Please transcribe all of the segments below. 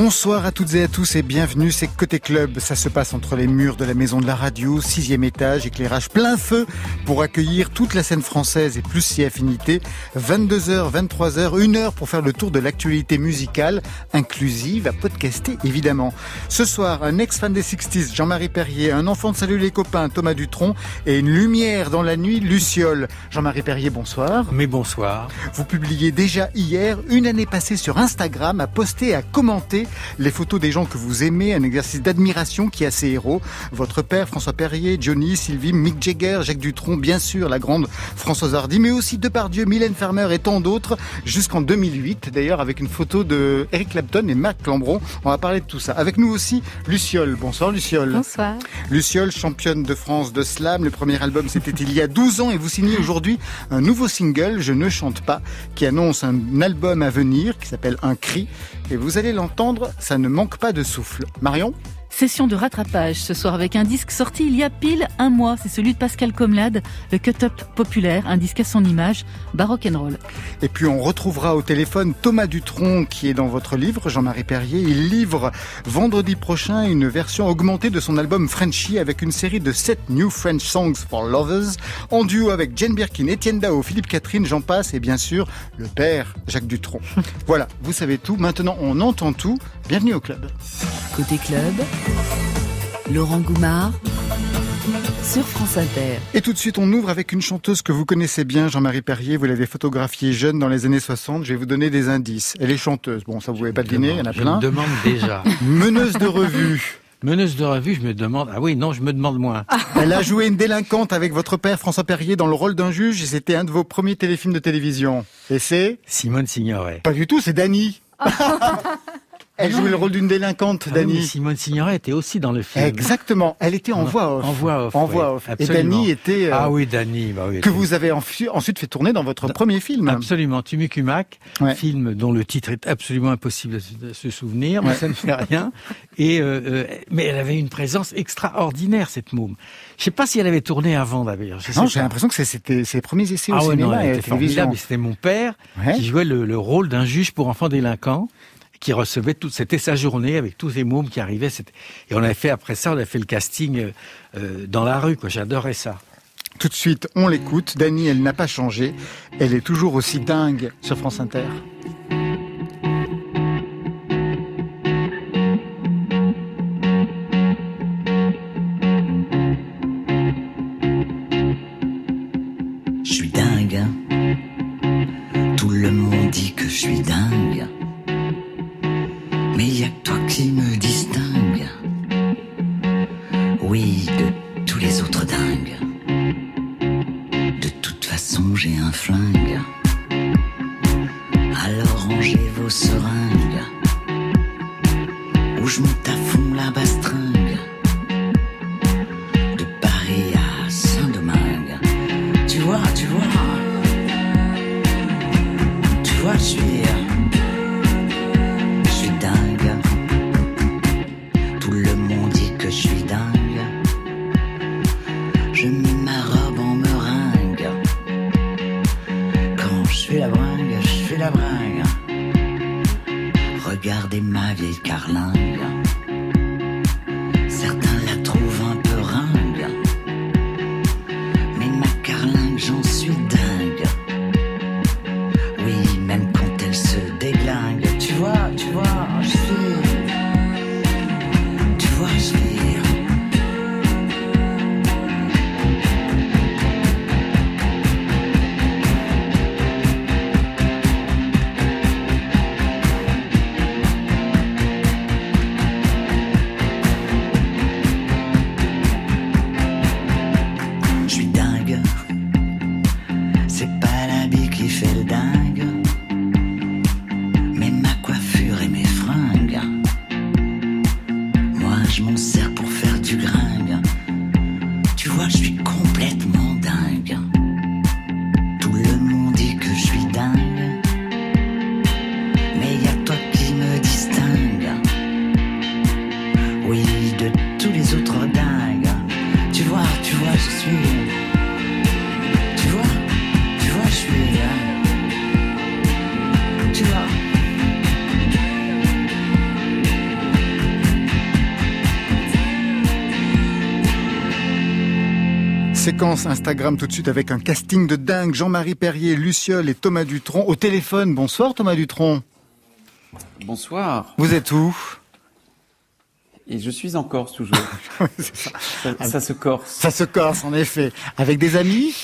Bonsoir à toutes et à tous et bienvenue, c'est Côté Club. Ça se passe entre les murs de la maison de la radio, sixième étage, éclairage plein feu pour accueillir toute la scène française et plus si affinité. 22h, 23h, une heure pour faire le tour de l'actualité musicale, inclusive, à podcaster évidemment. Ce soir, un ex-fan des 60s, Jean-Marie Perrier, un enfant de Salut les copains, Thomas Dutronc et une lumière dans la nuit, Luciole. Jean-Marie Perrier, bonsoir. Mais bonsoir. Vous publiez déjà hier, une année passée sur Instagram, à poster, à commenter les photos des gens que vous aimez, un exercice d'admiration qui a ses héros. Votre père, François Perrier, Johnny, Sylvie, Mick Jagger, Jacques Dutronc, bien sûr, la grande Françoise Hardy, mais aussi Depardieu, Mylène Farmer et tant d'autres, jusqu'en 2008, d'ailleurs, avec une photo de Eric Clapton et Marc Lambron. On va parler de tout ça. Avec nous aussi, Luciole. Bonsoir, Luciole. Bonsoir. Luciole, championne de France de slam. Le premier album, c'était il y a 12 ans et vous signez aujourd'hui un nouveau single, Je ne chante pas, qui annonce un album à venir qui s'appelle Un cri. Et vous allez l'entendre ça ne manque pas de souffle. Marion Session de rattrapage ce soir avec un disque sorti il y a pile un mois. C'est celui de Pascal Comlade, le cut-up populaire, un disque à son image, baroque and roll. Et puis on retrouvera au téléphone Thomas Dutronc qui est dans votre livre, Jean-Marie Perrier. Il livre vendredi prochain une version augmentée de son album Frenchy avec une série de 7 New French Songs for Lovers en duo avec Jane Birkin, Étienne Dao, Philippe Catherine, j'en passe et bien sûr le père Jacques Dutronc. voilà, vous savez tout. Maintenant on entend tout. Bienvenue au club. Côté club. Laurent Goumard sur France Inter. Et tout de suite, on ouvre avec une chanteuse que vous connaissez bien, Jean-Marie Perrier. Vous l'avez photographiée jeune dans les années 60. Je vais vous donner des indices. Elle est chanteuse. Bon, ça vous pouvez pas deviner, il y en a plein. Je me demande déjà. Meneuse de revue. Meneuse de revue, je me demande. Ah oui, non, je me demande moins. Elle a joué une délinquante avec votre père François Perrier dans le rôle d'un juge et c'était un de vos premiers téléfilms de télévision. Et c'est? Simone Signoret. Pas du tout, c'est Dany. Elle jouait le rôle d'une délinquante, Ah oui, Dany. Simone Signoret était aussi dans le film. Exactement. Elle était en voix off. En voix off. En oui, voix off. Et. Dany était euh, Ah oui, Dany, bah oui. que vous avez ensuite fait tourner dans votre premier film. Absolument, Tumucumac, Ouais. film dont le titre est absolument impossible à se- souvenir, mais Ouais. ça ne fait rien. Et euh, euh, mais elle avait une présence extraordinaire cette môme. Je sais pas si elle avait tourné avant d'ailleurs. Non, j'ai l'impression que c'était ses premiers essais au Ah ouais, cinéma non, elle et à la était télévision. formidable. C'était mon père qui jouait le, le rôle d'un juge pour enfants délinquants qui recevait toute, c'était sa journée avec tous ces mômes qui arrivaient. Et on avait fait après ça, on a fait le casting euh, euh, dans la rue, quoi. J'adorais ça. Tout de suite, on l'écoute. Dany, elle n'a pas changé. Elle est toujours aussi dingue sur France Inter. Alors rangez vos seringues. Ou je monte à Séquence Instagram tout de suite avec un casting de dingue. Jean-Marie Perrier, Luciole et Thomas Dutronc au téléphone. Bonsoir Thomas Dutronc. Bonsoir. Vous êtes où? Et je suis en Corse toujours. ça. Ça, se corse. Ça se corse en effet. Avec des amis?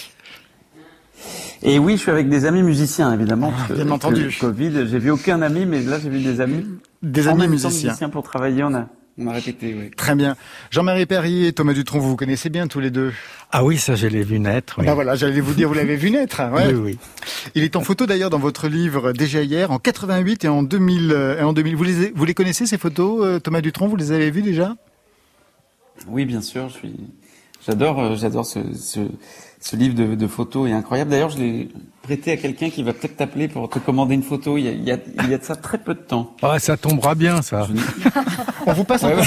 Et oui, je suis avec des amis musiciens évidemment. Ah, que- bien entendu. que Covid, j'ai vu aucun ami, mais là j'ai vu des amis. Des amis temps, musiciens. pour travailler, on a, on a répété. Oui. Très bien. Jean-Marie Perrier et Thomas Dutronc, vous vous connaissez bien tous les deux. Ah oui, ça je l'ai vu naître. oui. Ben voilà, j'allais vous dire, vous l'avez vu naître. hein, ouais. Oui, oui. Il est en photo d'ailleurs dans votre livre déjà hier, en 88 et en 2000. euh, et en 2000. Vous, les, vous les connaissez ces photos, euh, Thomas Dutronc Vous les avez vues déjà? Oui, bien sûr. Je suis. J'adore, euh, j'adore ce, ce, ce livre de, de photos. Est incroyable. D'ailleurs, je l'ai prêté à quelqu'un qui va peut-être t'appeler pour te commander une photo. Il y a, il y a, il y a de ça très peu de temps. Ah, ça tombera bien, ça. On vous passe encore,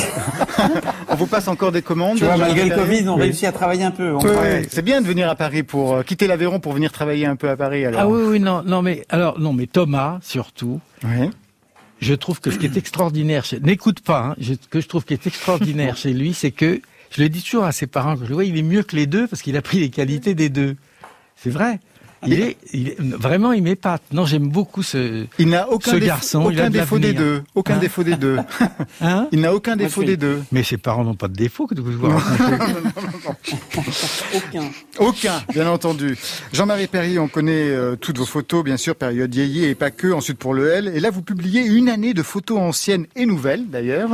on vous passe encore des commandes. Tu vois, malgré le Covid, on Oui. réussit à travailler un peu. Oui, c'est bien de venir à Paris pour euh, quitter l'Aveyron pour venir travailler un peu à Paris. Alors. Ah oui, oui, non, non, mais alors, non, mais Thomas, surtout, Oui. je trouve que ce qui est extraordinaire, chez... n'écoute pas, hein, je- que je trouve qui est extraordinaire chez lui, c'est que, je le dis toujours à ses parents, que je le vois, il est mieux que les deux parce qu'il a pris les qualités des deux. C'est vrai. Il est, il est, vraiment, il m'épate. Non, j'aime beaucoup ce, Il n'a aucun, Ce défaut- garçon, il a aucun de défaut des deux. Aucun Hein défaut des deux. hein. Il n'a aucun Moi, défaut je des suis- deux. Mais ses parents n'ont pas de défaut que de vous raconter. Aucun. Aucun, bien entendu. Jean-Marie Perrier, on connaît euh, toutes vos photos, bien sûr, période yéyé et pas que, ensuite pour le L. Et là, vous publiez une année de photos anciennes et nouvelles, d'ailleurs,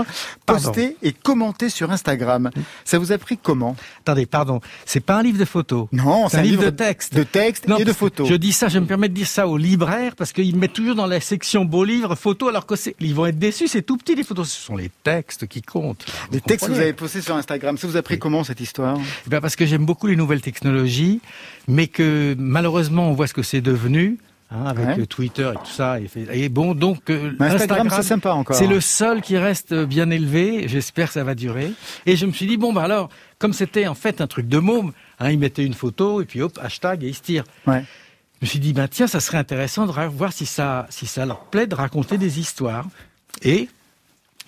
postées et commentées sur Instagram. Ça vous a pris comment? Attendez, pardon. C'est pas un livre de photos. Non, c'est un livre de texte. De texte Non, et de photos. Je dis ça, je me permets de dire ça aux libraires parce qu'ils mettent toujours dans la section beaux livres photos alors que c'est, ils vont être déçus, c'est tout petit les photos, ce sont les textes qui comptent. Les textes que vous avez postés sur Instagram, ça vous a pris comment cette histoire? Eh ben, parce que j'aime beaucoup les nouvelles technologies, mais que malheureusement on voit ce que c'est devenu. Hein, avec Ouais. le Twitter et tout ça, et, bon, donc euh, Instagram, c'est sympa encore. c'est le seul qui reste bien élevé. J'espère que ça va durer. Et je me suis dit bon bah alors, comme c'était en fait un truc de môme, hein, ils mettaient une photo et puis hop hashtag et ils se tirent. Ouais. Je me suis dit, ben tiens, ça serait intéressant de voir si ça, si ça leur plaît de raconter des histoires. Et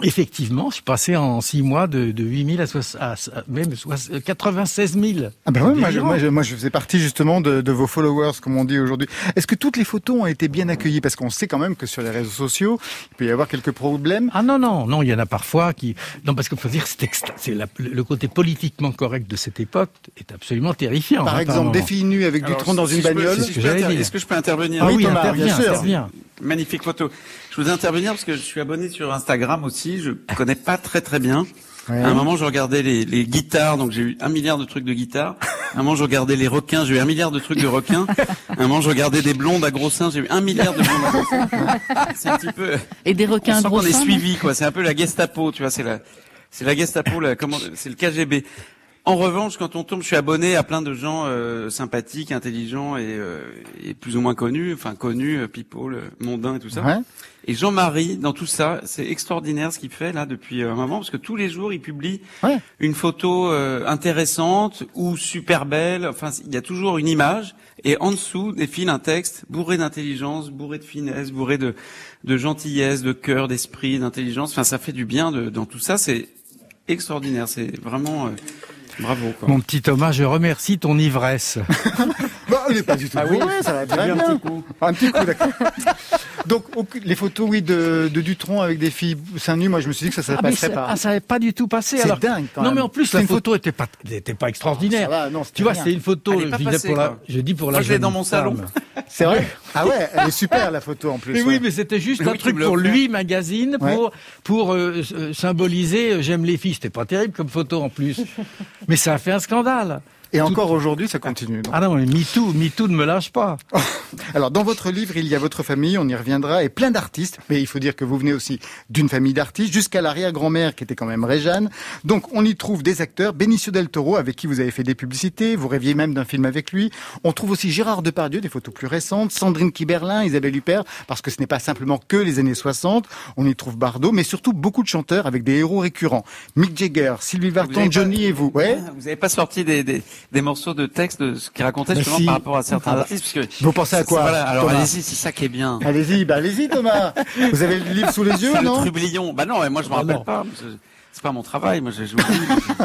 effectivement, je suis passé en six mois de, de 8 000 à, à- même soix- 96 000. Ah ben ouais, moi, je, Délirant. moi, je, moi, je faisais partie justement de, de vos followers, comme on dit aujourd'hui. Est-ce que toutes les photos ont été bien accueillies? Parce qu'on sait quand même que sur les réseaux sociaux, il peut y avoir quelques problèmes. Ah non, non, non, il y en a parfois qui... Non, parce qu'il faut dire que c'est extra- le côté politiquement correct de cette époque est absolument terrifiant. Par hein, exemple, des filles nues avec du tronc dans si une bagnole. que. Est-ce que je peux intervenir? Ah Oui, oui, Thomas, interviens, bien sûr. interviens. Magnifique photo. Je voudrais intervenir parce que je suis abonné sur Instagram aussi. Je connais pas très très bien. Ouais. À un moment, je regardais les, les guitares, donc j'ai eu un milliard de trucs de guitare. À un moment, je regardais les requins, j'ai eu un milliard de trucs de requins. À un moment, je regardais des blondes à gros seins, j'ai eu un milliard de blondes à gros seins. C'est un petit peu. Et des On requins gros qu'on est suivi, quoi. C'est un peu la Gestapo, tu vois. C'est la, c'est la Gestapo, la, comment, c'est le KGB. En revanche, quand on tombe, je suis abonné à plein de gens euh, sympathiques, intelligents et, euh, et plus ou moins connus, enfin connus, euh, people, euh, mondains et tout ça. Ouais. Et Jean-Marie, dans tout ça, c'est extraordinaire ce qu'il fait là depuis euh, un moment, parce que tous les jours, il publie Ouais. une photo euh, intéressante ou super belle. Enfin, il y a toujours une image, et en dessous défile un texte bourré d'intelligence, bourré de finesse, bourré de, de gentillesse, de cœur, d'esprit, d'intelligence. Enfin, ça fait du bien de, dans tout ça. C'est extraordinaire. C'est vraiment euh, bravo. Quoi. Mon petit Thomas, je remercie ton ivresse. Bon, il n'est pas du tout Ah oui ça va très un bien. petit coup. Un petit coup, d'accord. Donc, les photos, oui, de, de Dutronc avec des filles seins nus, moi, je me suis dit que ça, ça Ah, passerait pas. ah, ça n'avait pas du tout passé. C'est alors... dingue, quand Non, même. mais en plus, C'est la une photo était pas, était pas extraordinaire. Ça va, non, c'était tu vois, c'était une photo, je, passée, pour la, je dis pour Moi, la je l'ai dans mon salon. C'est vrai Ah ouais, elle est super, la photo, en plus. Mais ouais. oui, mais c'était juste Mais un oui, truc pour lui, magazine, Ouais. pour pour euh, euh, symboliser euh, j'aime les filles. C'était pas terrible comme photo en plus, mais ça a fait un scandale. Et encore aujourd'hui, ça continue. donc. Ah non, mais MeToo, MeToo ne me lâche pas. Alors, dans votre livre, il y a votre famille, on y reviendra, et plein d'artistes. Mais il faut dire que vous venez aussi d'une famille d'artistes, jusqu'à l'arrière-grand-mère qui était quand même Réjeanne. Donc, on y trouve des acteurs. Benicio del Toro, avec qui vous avez fait des publicités. Vous rêviez même d'un film avec lui. On trouve aussi Gérard Depardieu, des photos plus récentes. Sandrine Kiberlin, Isabelle Huppert, parce que ce n'est pas simplement que les années 60. On y trouve Bardot, mais surtout beaucoup de chanteurs avec des héros récurrents. Mick Jagger, Sylvie avez Vartan, pas- Johnny et vous. Ouais. Vous n'avez pas sorti des, des, des morceaux de texte de ce qu'il racontait Bah justement si. par rapport à certains Ah artistes parce que Vous pensez à quoi, Voilà, alors allez-y, c'est ça qui est bien. Allez-y, bah allez-y Thomas. Vous avez le livre sous les yeux, C'est le non? trublion. Bah non, mais moi je me Ah rappelle non. pas. C'est pas mon travail, moi j'ai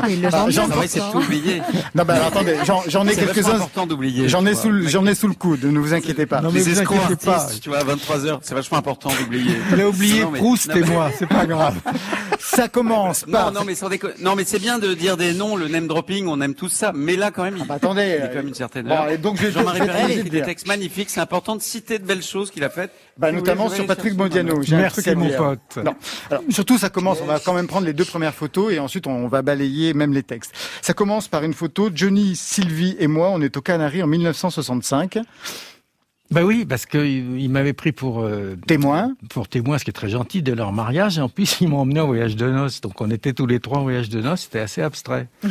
il Ah, j'en- Mon travail, c'est de pourtant. tout oublier. Non, bah alors, attendez, j'en ai quelques-uns. important d'oublier. J'en ai sous, le- j'en ai sous le coude. Ne vous inquiétez pas. Non, mais Les vous escrocs inquiétez pas. tu vois, à 23 heures, c'est vachement important d'oublier. Il a oublié Non, mais- Proust et moi, c'est pas grave. Ça commence Non, par. non, mais sans déconner. Non, mais c'est bien de dire des noms, le name dropping, on aime tout ça. Mais là, quand même, il, Bah, attendez. il y a euh, quand même une certaine Bon, heure. et donc Jean-Marie Perret te écrit des textes magnifiques. C'est important de citer de belles choses qu'il a faites. Bah, notamment sur Patrick un Merci, mon pote. Non. Alors, surtout, ça commence, on va quand même prendre les deux premières photos et ensuite on va balayer même les textes. Ça commence par une photo, Johnny, Sylvie et moi, on est aux Canaries en 1965. Bah oui, parce il m'avait pris pour euh, Témoin. pour témoin, ce qui est très gentil de leur mariage. Et en plus, ils m'ont emmené en voyage de noces. Donc, on était tous les trois en voyage de noces. C'était assez abstrait.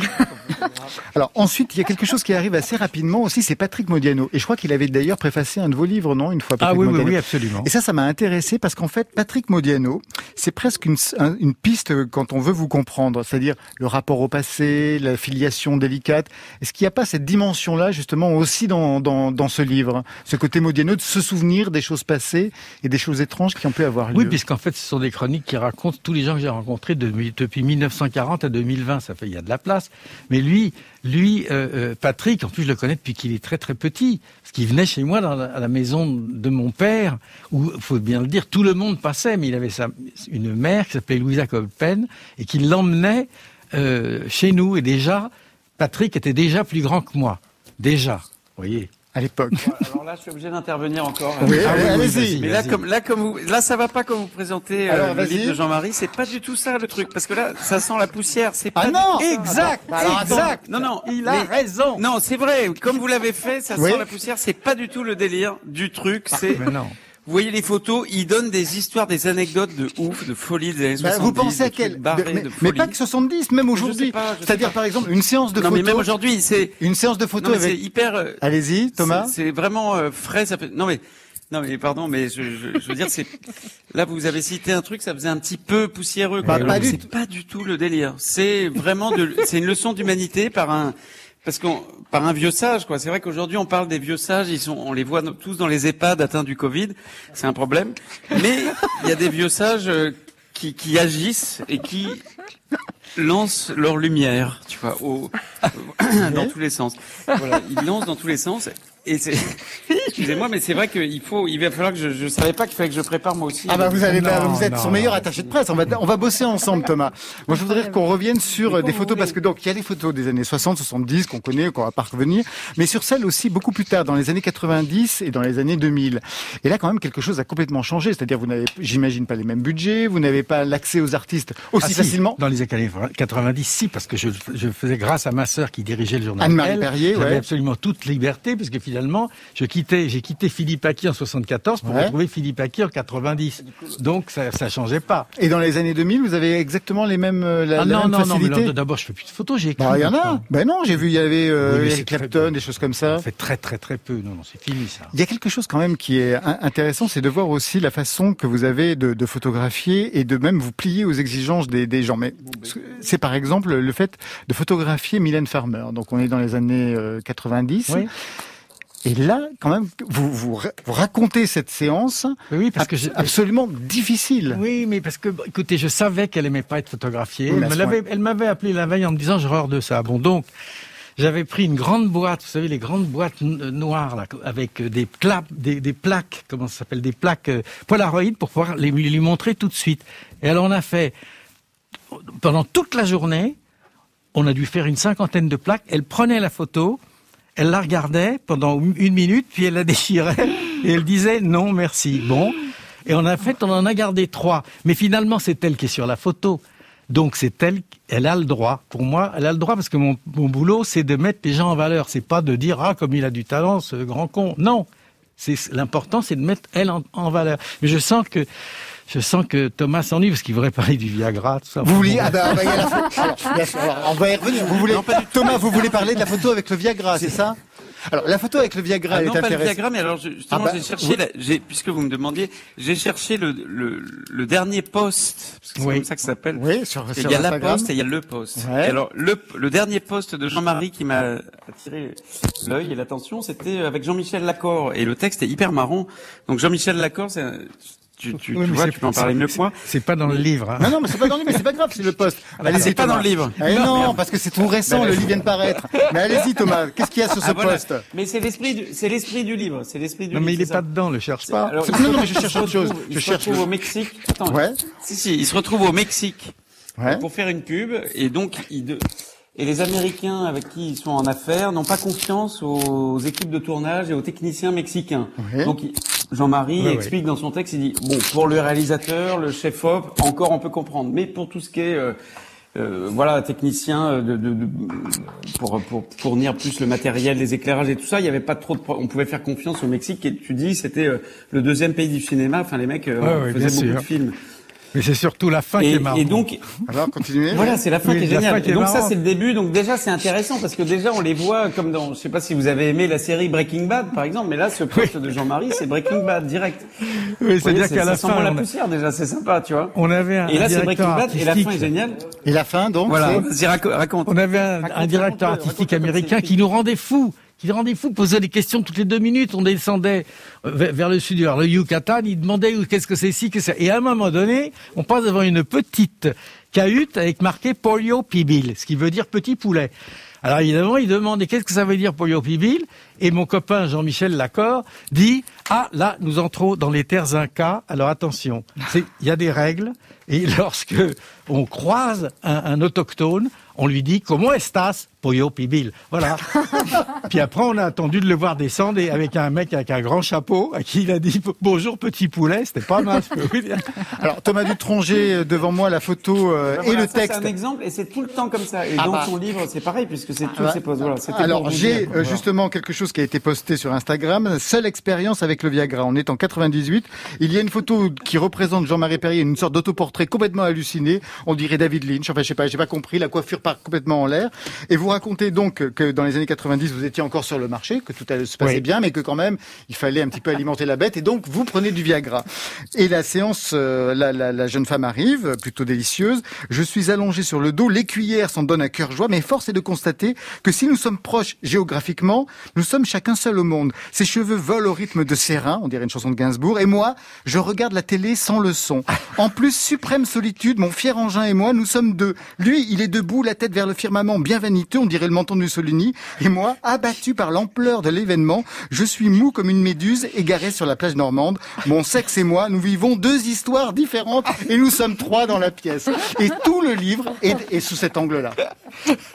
Alors ensuite, il y a quelque chose qui arrive assez rapidement aussi, c'est Patrick Modiano. Et je crois qu'il avait d'ailleurs préfacé un de vos livres, non Une fois, Ah Patrick oui, oui, Modiano. oui, absolument. Et ça, ça m'a intéressé parce qu'en fait, Patrick Modiano, c'est presque une, un- une piste quand on veut vous comprendre, c'est-à-dire le rapport au passé, la filiation délicate. Est-ce qu'il n'y a pas cette dimension-là justement aussi dans, dans, dans ce livre, ce côté Modiano de se souvenir des choses passées et des choses étranges qui ont pu avoir lieu Oui, puisqu'en fait, ce sont des chroniques qui racontent tous les gens que j'ai rencontrés de- depuis 1940 à 2020. Ça fait, il y a de la place. Mais lui, lui, euh, euh, Patrick, en plus, je le connais depuis qu'il est très très petit. Parce qu'il venait chez moi dans la, à la maison de mon père, où, faut bien le dire, tout le monde passait, mais il avait sa, une mère qui s'appelait Louisa Colpen et qui l'emmenait euh, chez nous. Et déjà, Patrick était déjà plus grand que moi. Déjà, vous voyez. À l'époque. Alors là, je suis obligé d'intervenir encore. Oui, Ah allez-y. Mais là, comme là, comme vous, là, ça va pas comme vous présentez euh, le livre de Jean-Marie. C'est pas du tout ça le truc, parce que là, ça sent la poussière. C'est Ah pas non Exact, Alors, attends. exact. Non, non, il a mais- raison. Non, c'est vrai. Comme vous l'avez fait, ça Oui. sent la poussière. C'est pas du tout le délire du truc. C'est, Mais non. Vous voyez les photos, il donne des histoires, des anecdotes de ouf, de folie des années Bah, 70. vous pensez à quel barrés, mais, de mais folie. pas que 70, même aujourd'hui. C'est-à-dire par exemple une séance de Non, mais photos. même aujourd'hui, c'est, Une séance de photos mais c'est avec. hyper, euh, Allez-y, Thomas. C'est vraiment euh, frais. Ça fait... Non mais, non mais pardon, mais je, je, je veux dire, c'est là vous avez cité un truc, ça faisait un petit peu poussiéreux. Bah, pas c'est pas du tout le délire. C'est vraiment de, c'est une leçon d'humanité par un, parce qu'on, par un vieux sage quoi. C'est vrai qu'aujourd'hui on parle des vieux sages, ils sont, on les voit tous dans les EHPAD atteints du Covid, c'est un problème. Mais il y a des vieux sages euh, qui, qui agissent et qui lancent leur lumière, tu vois, au, dans tous les sens. Voilà, ils lancent dans tous les sens. Et c'est, excusez-moi, mais c'est vrai qu'il faut, il va falloir que je, je savais pas qu'il fallait que je prépare moi aussi. Ah bah vous allez pas, Non, vous êtes non. son meilleur attaché de presse. On va, on va bosser ensemble, Thomas. Moi, je voudrais qu'on revienne sur euh, des photos parce que donc il y a les photos des années 60, 70 qu'on connaît, qu'on va pas revenir, mais sur celles aussi beaucoup plus tard, dans les années 90 et dans les années 2000. Et là, quand même, quelque chose a complètement changé. C'est-à-dire, vous n'avez, j'imagine, pas les mêmes budgets, vous n'avez pas l'accès aux artistes aussi Ah, si, facilement. Dans les années 90, si, parce que je, je faisais grâce à ma sœur qui dirigeait le journal. Anne-Marie Perrier, J'avais ouais. absolument toute liberté, puisque finalement, je quittais, j'ai quitté Philippe Aki en 74 pour Ouais. retrouver Philippe Aki en 90. Donc, ça, ça changeait pas. Et dans les années 2000, vous avez exactement les mêmes, euh, la, ah la non, même non, non, mais facilité. là, d'abord, je fais plus de photos, j'ai écrit. Bah, il y en a. Ben non, j'ai vu, il y avait euh, Oui, Clapton, des choses comme ça. On fait très, très, très peu. Non, non, c'est fini, ça. Il y a quelque chose quand même qui est in- intéressant, c'est de voir aussi la façon que vous avez de, de photographier et de même vous plier aux exigences des, des gens. Mais c'est par exemple le fait de photographier Mylène Farmer. Donc on est dans les années euh, 90. Oui. Et là, quand même, vous, vous, ra- vous racontez cette séance Oui, parce que je- absolument difficile. Oui, mais parce que, bon, écoutez, je savais qu'elle aimait pas être photographiée. Oui, Elle m'avait appelé la veille en me disant j'ai horreur de ça. Bon, donc, j'avais pris une grande boîte, vous savez, les grandes boîtes euh, noires, là, avec euh, des, des, des plaques, comment ça s'appelle, des plaques euh, Polaroid pour pouvoir les, lui montrer tout de suite. Et alors, on a fait, pendant toute la journée, on a dû faire une cinquantaine de plaques. Elle prenait la photo, elle la regardait pendant une minute, puis elle la déchirait et elle disait non merci. Bon, et a fait, on en a gardé trois. Mais finalement, c'est elle qui est sur la photo. Donc c'est elle, elle a le droit. Pour moi, elle a le droit parce que mon, mon boulot, c'est de mettre les gens en valeur. C'est pas de dire ah comme il a du talent, ce grand con. Non, c'est l'important, c'est de mettre elle en, en valeur. Mais je sens que je sens que Thomas s'ennuie parce qu'il voudrait parler du Viagra, tout ça. Vous voulez ah ben, sûr, alors, on va y revenir. Vous voulez Thomas, vous voulez parler de la photo avec le Viagra, c'est ça? Alors la photo avec le Viagra Ah elle non, est pas le diagramme, mais alors justement, Ah bah, j'ai cherché, la- puisque vous me demandiez, j'ai cherché le, le, le dernier post, parce que c'est Oui. comme ça que ça s'appelle. Oui, sur, Et sur il y a la poste et il y a le post. Ouais. Et alors le, le dernier post de Jean-Marie qui m'a attiré l'œil et l'attention, c'était avec Jean-Michel Lacor et le texte est hyper marrant. Donc Jean-Michel Lacor, c'est un- tu, tu, Oui, tu vois, tu peux en parler mieux que moi. C'est pas dans le livre. hein. Non, non, mais c'est pas dans le livre, mais c'est pas grave, c'est le poste. Ah, c'est pas dans le livre. Eh non, parce que c'est tout récent, le livre vient de paraître. Mais allez-y, Thomas, qu'est-ce qu'il y a sur ce Ah, voilà. poste Mais c'est l'esprit du, c'est l'esprit du livre, c'est l'esprit du Non, livre. mais il est pas dedans, le cherche pas. Alors, non, non, mais je cherche autre chose. Je Il se cherche retrouve au Mexique. Attends. Ouais. Si, si, il se retrouve au Mexique Ouais. pour faire une pub et donc il de... et les Américains avec qui ils sont en affaires n'ont pas confiance aux équipes de tournage et aux techniciens mexicains. Donc Jean-Marie explique dans son texte, il dit bon pour le réalisateur, le chef op, encore on peut comprendre, mais pour tout ce qui est euh, euh, voilà technicien de, de, de- pour, pour fournir plus le matériel, les éclairages et tout ça, il y avait pas trop de on pouvait faire confiance au Mexique et tu dis c'était euh, le deuxième pays du cinéma, enfin les mecs euh, faisaient beaucoup sûr. de films. Mais c'est surtout la fin qui est marrante. et donc Alors, continuez. voilà, c'est la fin Oui, qui est géniale. qui est donc ça, c'est le début. Donc déjà, c'est intéressant parce que déjà, on les voit comme dans. Je sais pas si vous avez aimé la série Breaking Bad, par exemple, mais là, ce poste de Jean-Marie, c'est Breaking Bad direct. oui, c'est-à-dire c'est- qu'à la ça sent fin, bon la on a- poussière déjà, c'est sympa, tu vois. on avait un Et là, c'est Breaking Bad et la fin est géniale. Et la fin, donc, Voilà. raconte. On avait un, directeur artistique américain qui nous rendait fous, qui rendait fous, posait des questions toutes les deux minutes. On descendait euh, vers, le sud, vers le Yucatan, il demandait qu'est-ce que c'est ici, qu'est-ce que c'est. Et à un moment donné, on passe devant une petite cahute avec marqué Polio Pibil, ce qui veut dire petit poulet. Alors évidemment, il demande et qu'est-ce que ça veut dire Polio Pibil? Et mon copain Jean-Michel Lacor dit ah là nous entrons dans les terres incas. Alors attention, il y a des règles et lorsque on croise un, un autochtone, on lui dit comment estas Pollo Pibil. Voilà. Puis après on a attendu de le voir descendre et avec un mec avec un grand chapeau à qui il a dit bonjour petit poulet. C'était pas mal. je peux vous dire. Alors, Thomas Dutronger, euh, devant moi, la photo euh, et Voilà, le ça, texte. C'est un exemple et c'est tout le temps comme ça. Et Ah dans bah. son livre, c'est pareil puisque c'est tout bah. ces poses. Voilà, Alors j'ai euh, justement quelque chose qui a été posté sur Instagram. Seule expérience avec le Viagra. On est en 98. Il y a une photo qui représente Jean-Marie Perrier, une sorte d'autoportrait complètement halluciné. On dirait David Lynch. Enfin, je sais pas, j'ai pas compris. La coiffure part complètement en l'air. Et vous racontez donc que dans les années 90, vous étiez encore sur le marché, que tout se passait Oui. bien, mais que quand même, il fallait un petit peu alimenter la bête. Et donc, vous prenez du Viagra. Et la séance, euh, la, la, la jeune femme arrive, plutôt délicieuse. Je suis allongé sur le dos. Les cuillères s'en donnent à cœur joie. Mais force est de constater que si nous sommes proches géographiquement, nous sommes chacun seul au monde. Ses cheveux volent au rythme de ses reins, on dirait une chanson de Gainsbourg. Et moi, je regarde la télé sans le son. En plus, suprême solitude, mon fier engin et moi, nous sommes deux. Lui, il est debout, la tête vers le firmament, bien vaniteux, on dirait le menton de Mussolini. Et moi, abattu par l'ampleur de l'événement, je suis mou comme une méduse égarée sur la plage normande. Mon sexe et moi, nous vivons deux histoires différentes et nous sommes trois dans la pièce. Et tout le livre est, est sous cet angle-là.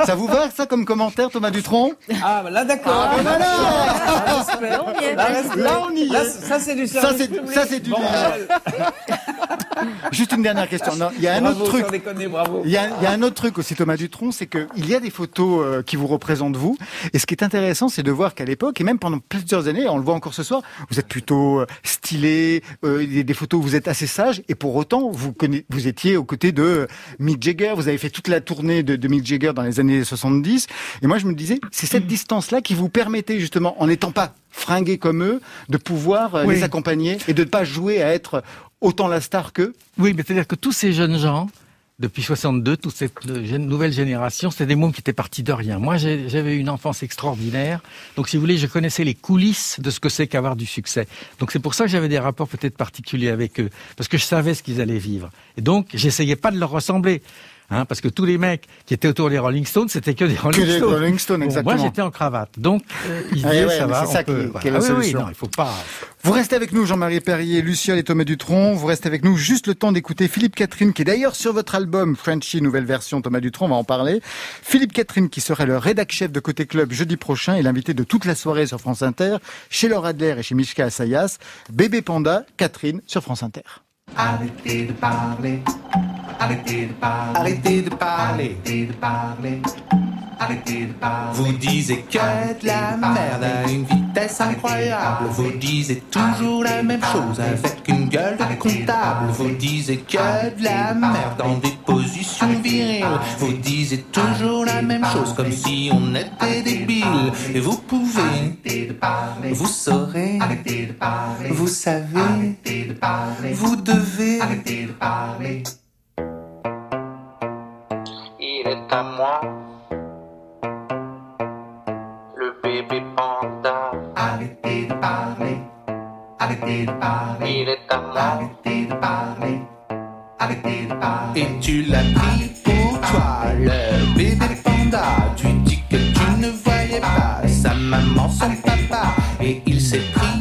Ça vous va, ça, comme commentaire, Thomas Dutronc? Ah, bah là, d'accord. Ah, ben voilà Là, respect. On y est. Là. Là, on y est. Là, ça, c'est du Ça, service ça, c'est du Bon, livre. Juste une dernière question. Non, il y a un bravo, autre truc. sans déconner, bravo. Il y, a, il y a un autre truc aussi, Thomas Dutronc, c'est que il y a des photos euh, qui vous représentent vous. Et ce qui est intéressant, c'est de voir qu'à l'époque, et même pendant plusieurs années, on le voit encore ce soir, vous êtes plutôt euh, stylé. euh, il y a des photos où vous êtes assez sage. Et pour autant, vous, vous étiez aux côtés de euh, Mick Jagger. Vous avez fait toute la tournée de, de Mick Jagger dans les années 70. Et moi, je me disais, c'est cette distance-là qui vous permettait justement, en n'étant pas fringué comme eux, de pouvoir euh, Oui. les accompagner et de ne pas jouer à être autant la star qu'eux. Oui, mais c'est-à-dire que tous ces jeunes gens, depuis 62, toute cette nouvelle génération, c'était des mômes qui étaient partis de rien. Moi, j'avais une enfance extraordinaire. Donc, si vous voulez, je connaissais les coulisses de ce que c'est qu'avoir du succès. Donc, c'est pour ça que j'avais des rapports peut-être particuliers avec eux. Parce que je savais ce qu'ils allaient vivre. Et donc, j'essayais pas de leur ressembler. Hein, parce que tous les mecs qui étaient autour des Rolling Stones, c'était que des Rolling des Stones. Rolling Stones, Bon, exactement. moi, j'étais en cravate. Donc, euh, ils Ah, ouais, ça va, c'est ça on peut... qui- Ah oui, oui, non, il faut pas... Vous restez avec nous, Jean-Marie Perrier, Luciole et Thomas Dutronc. Vous restez avec nous juste le temps d'écouter Philippe Catherine, qui est d'ailleurs sur votre album Frenchy, nouvelle version, Thomas Dutronc, on va en parler. Philippe Catherine, qui serait le rédac-chef de Côté Club jeudi prochain et l'invité de toute la soirée sur France Inter, chez Laura Adler et chez Mishka Assayas. Bébé Panda, Catherine, sur France Inter. Arrêtez de parler, arrêtez de parler, arrêtez de parler, arrêtez de parler, arrêtez de parler. Vous disiez que de la merde à une vitesse incroyable. Vous disiez toujours la même chose avec une gueule de comptable. Vous disiez que de la merde dans des positions viriles. Vous disiez toujours la même chose comme si on était débile. Et vous pouvez, vous saurez, vous savez, vous devez arrêter de parler. Il est à moi, Arrêtez de parler, arrêtez de parler. Il est à moi, arrêtez arrêtez de parler, arrêtez de parler. Et tu l'as pris pour toi, le bébé panda. Tu dis que tu ne voyais pas sa maman, son papa. Et il s'est pris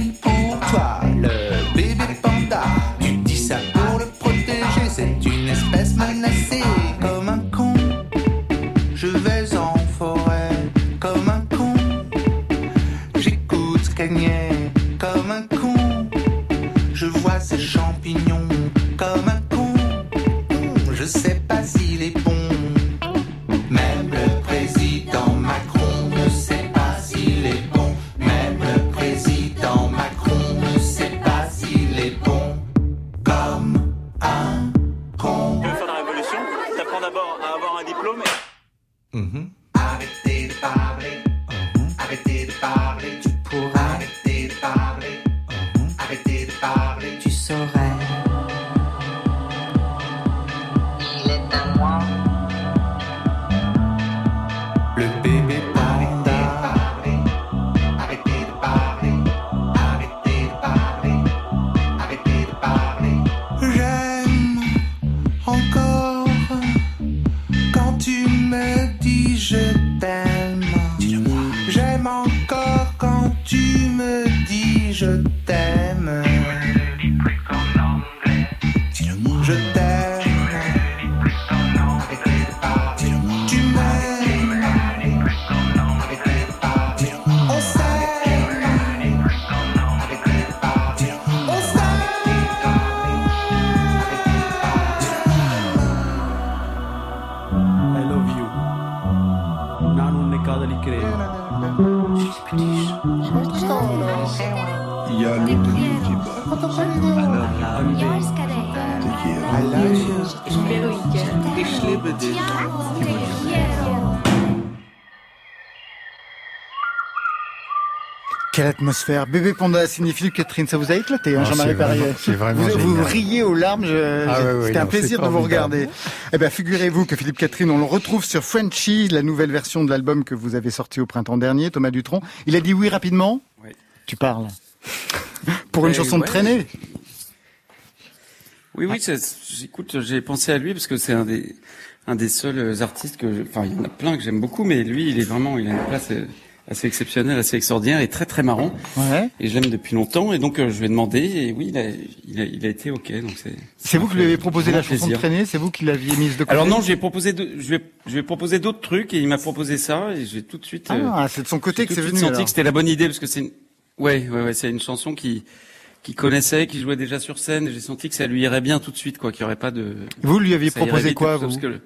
காதலிக்கிறேன் Ich liebe. Quelle atmosphère Bébé Panda signé Philippe Catherine, ça vous a éclaté, hein, Ah, Jean-Marie Perrier vous, vous riez aux larmes, je- Ah c'était un non, plaisir de vous regarder. Eh bien, figurez-vous que Philippe Catherine, on le retrouve sur Frenchy, la nouvelle version de l'album que vous avez sorti au printemps dernier, Thomas Dutronc. Il a dit oui rapidement Oui. Tu parles. Pour une chanson de traînée Oui, oui, c'est- j'écoute, j'ai pensé à lui parce que c'est un des, un des seuls artistes que, je- enfin, il y en a plein que j'aime beaucoup, mais lui, il est vraiment, il a une place euh, assez exceptionnelle, assez extraordinaire et très très marrant. Ouais. Et je l'aime depuis longtemps, et donc euh, je lui ai demandé, et oui, il a, il a, il a été ok, donc c'est. C'est vous qui lui avez proposé la chanson de traînée C'est vous qui l'aviez mise de côté Alors non, j'ai proposé, de, je lui ai, je lui ai proposé d'autres trucs, et il m'a proposé ça, et j'ai tout de suite. euh, Ah, c'est de son côté j'ai que c'est venu. senti alors. que c'était la bonne idée parce que c'est une... ouais ouais ouais c'est une chanson qui qui connaissait qui jouait déjà sur scène et j'ai senti que ça lui irait bien tout de suite quoi qu'il y aurait pas de Vous lui aviez proposé vite, quoi, parce vous? que le-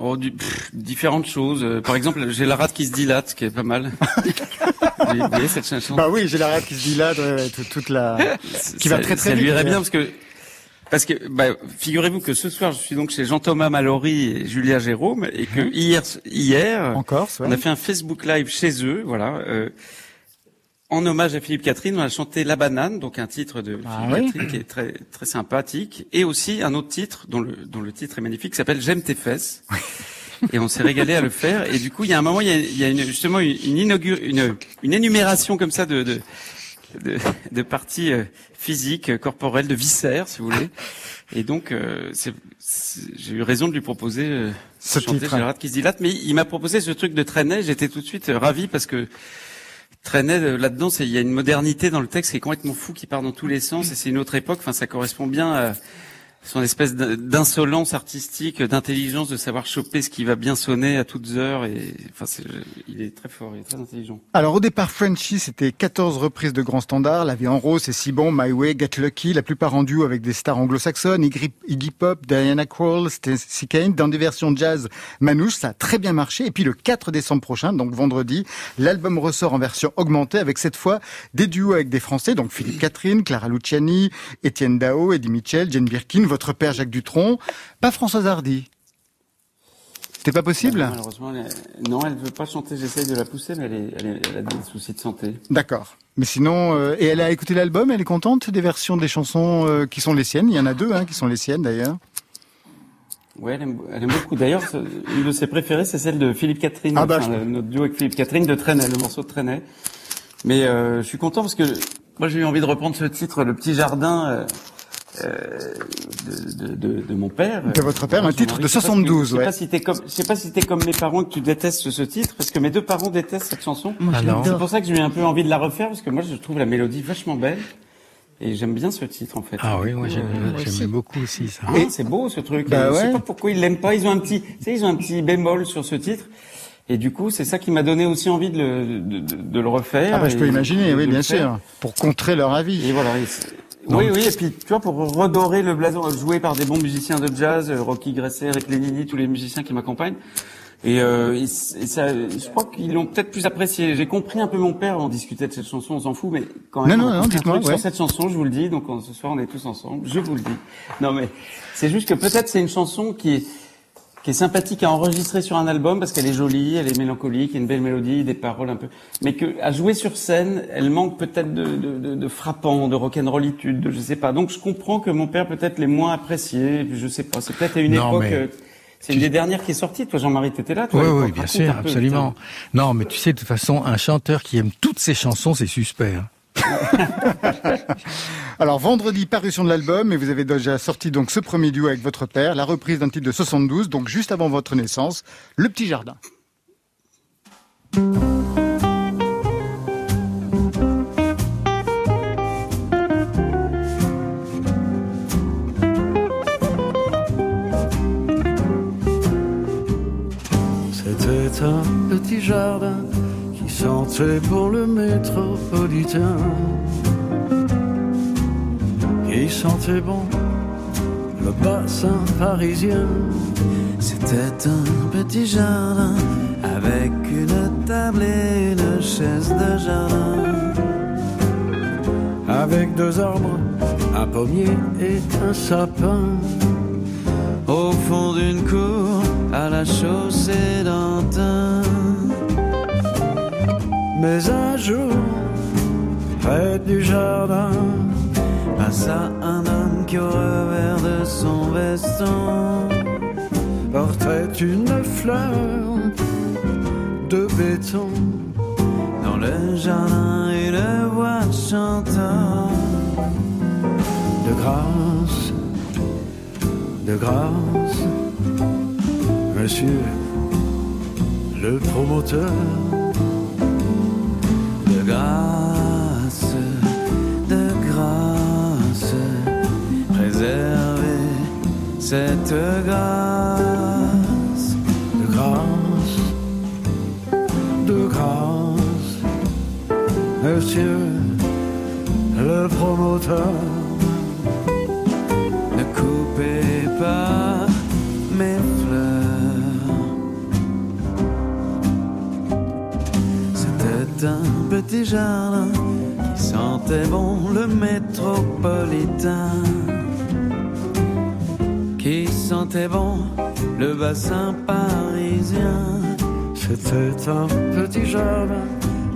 Oh, du, pff, différentes choses. Euh, Par exemple, j'ai la rate qui se dilate, qui est pas mal. Vous voyez cette chanson Bah oui, j'ai la rate qui se dilate, ouais, ouais, toute, toute la... qui va ça, très, très ça lui vite, irait bien parce que parce que bah, figurez-vous que ce soir je suis donc chez Jean-Thomas Mallory et Julia Jérôme et que hier hier En Corse, ouais. on a fait un Facebook Live chez eux, voilà. euh, en hommage à Philippe Catherine, on a chanté La Banane, donc un titre de Ah Philippe oui. Catherine qui est très très sympathique, et aussi un autre titre dont le dont le titre est magnifique, qui s'appelle J'aime tes fesses. Et on s'est régalé à le faire. Et du coup, il y a un moment, il y a, il y a une, justement une, une, une, une énumération comme ça de, de, de, de parties euh, physiques, corporelles, de viscères, si vous voulez. Et donc, euh, j'ai eu raison de lui proposer euh, Ce chanter titre. La rate qui se dilate. Mais il m'a proposé ce truc de traîner. J'étais tout de suite euh, ravi parce que traîner euh, là-dedans, il y a une modernité dans le texte qui est complètement fou, qui part dans tous les sens. Et c'est une autre époque. Enfin, ça correspond bien à son espèce d'in- d'insolence artistique, d'intelligence, de savoir choper ce qui va bien sonner à toutes heures. Et enfin, c'est- il est très fort, il est très intelligent. Alors au départ, Frenchy, c'était 14 reprises de grands standards. La vie en rose, c'est si bon, My Way, Get Lucky, la plupart en duo avec des stars anglo-saxonnes, Iggy, Iggy Pop, Diana Krall, Stacey Kane, dans des versions jazz manouche, ça a très bien marché. Et puis le 4 décembre prochain, donc vendredi, l'album ressort en version augmentée avec cette fois des duos avec des Français, donc Philippe Catherine, Clara Luciani, Étienne Dao, Eddie Mitchell, Jane Birkin, votre père Jacques Dutronc, pas Françoise Hardy. C'était pas possible Malheureusement, elle est- non, elle veut pas chanter. J'essaye de la pousser, mais elle, est, elle, est- elle a des soucis de santé. D'accord. Mais sinon, euh, et elle a écouté l'album, elle est contente des versions des chansons euh, qui sont les siennes? Il y en a deux hein, qui sont les siennes d'ailleurs. Ouais, elle aime, elle aime beaucoup. D'ailleurs, une de ses préférées, c'est celle de Philippe Catherine. Ah bah, Enfin, je- le- notre duo avec Philippe Catherine de Trenet, le morceau de Trenet. Mais euh, je suis content parce que Moi, j'ai eu envie de reprendre ce titre, Le Petit Jardin. De, de, de, mon père. De votre père, un titre de 72, je sais Pas si t'es comme, je sais pas si t'es comme mes parents que tu détestes ce titre, parce que mes deux parents détestent cette chanson. Ah c'est pour ça que j'ai eu un peu envie de la refaire, parce que moi, je trouve la mélodie vachement belle. Et j'aime bien ce titre en fait. Ah oui, moi j'aime beaucoup aussi ça. Ah, c'est beau ce truc. Bah Je sais pas pourquoi ils l'aiment pas. Ils ont un petit, tu sais, ils ont un petit bémol sur ce titre. Et du coup, c'est ça qui m'a donné aussi envie de le, de, de, de le refaire. Ah bah, je peux imaginer, oui, bien sûr, pour contrer leur avis. Et voilà. Oui, oui, et puis tu vois, pour redorer le blason, joué par des bons musiciens de jazz, euh, Rocky Gresset, Eric Lenini, tous les musiciens qui m'accompagnent. Et, euh, et, ça, je crois qu'ils l'ont peut-être plus apprécié. J'ai compris un peu mon père, on discutait de cette chanson, on s'en fout, mais quand même, non, non, non, dites-moi, sur cette chanson, je vous le dis, donc ce soir on est tous ensemble, je vous le dis. Non mais, c'est juste que peut-être c'est une chanson qui est, qui est sympathique à enregistrer sur un album parce qu'elle est jolie, elle est mélancolique, il y a une belle mélodie, des paroles un peu, mais que à jouer sur scène, elle manque peut-être de, de, de, de frappant, de rock'n'rollitude, de je sais pas. Donc je comprends que mon père peut-être l'ait moins apprécié, je sais pas. C'est peut-être à une époque. Euh, c'est une des dernières qui est sortie. Toi, Jean-Marie, t'étais là. Toi, oui, oui, bien sûr, absolument. non, mais tu sais, de toute façon, un chanteur qui aime toutes ses chansons, c'est suspect. Hein. Alors vendredi, parution de l'album, et vous avez déjà sorti donc ce premier duo avec votre père, la reprise d'un titre de 72, donc juste avant votre naissance, Le Petit Jardin. C'était un petit jardin sentait pour le métropolitain. Qui sentait bon le bassin parisien. C'était un petit jardin avec une table et une chaise de jardin. Avec deux arbres, un pommier et un sapin. Au fond d'une cour, à la chaussée d'Antin. Mais un jour, près du jardin, passa un homme qui au revers de son veston portait une fleur de béton. Dans le jardin, une voix chantant de grâce, de grâce, monsieur le promoteur. Cette grâce. de grâce, de grâce, monsieur le promoteur. Ne coupez pas mes fleurs. C'était un petit jardin qui sentait bon le métropolitain. Sentait bon le bassin parisien. C'était un petit jardin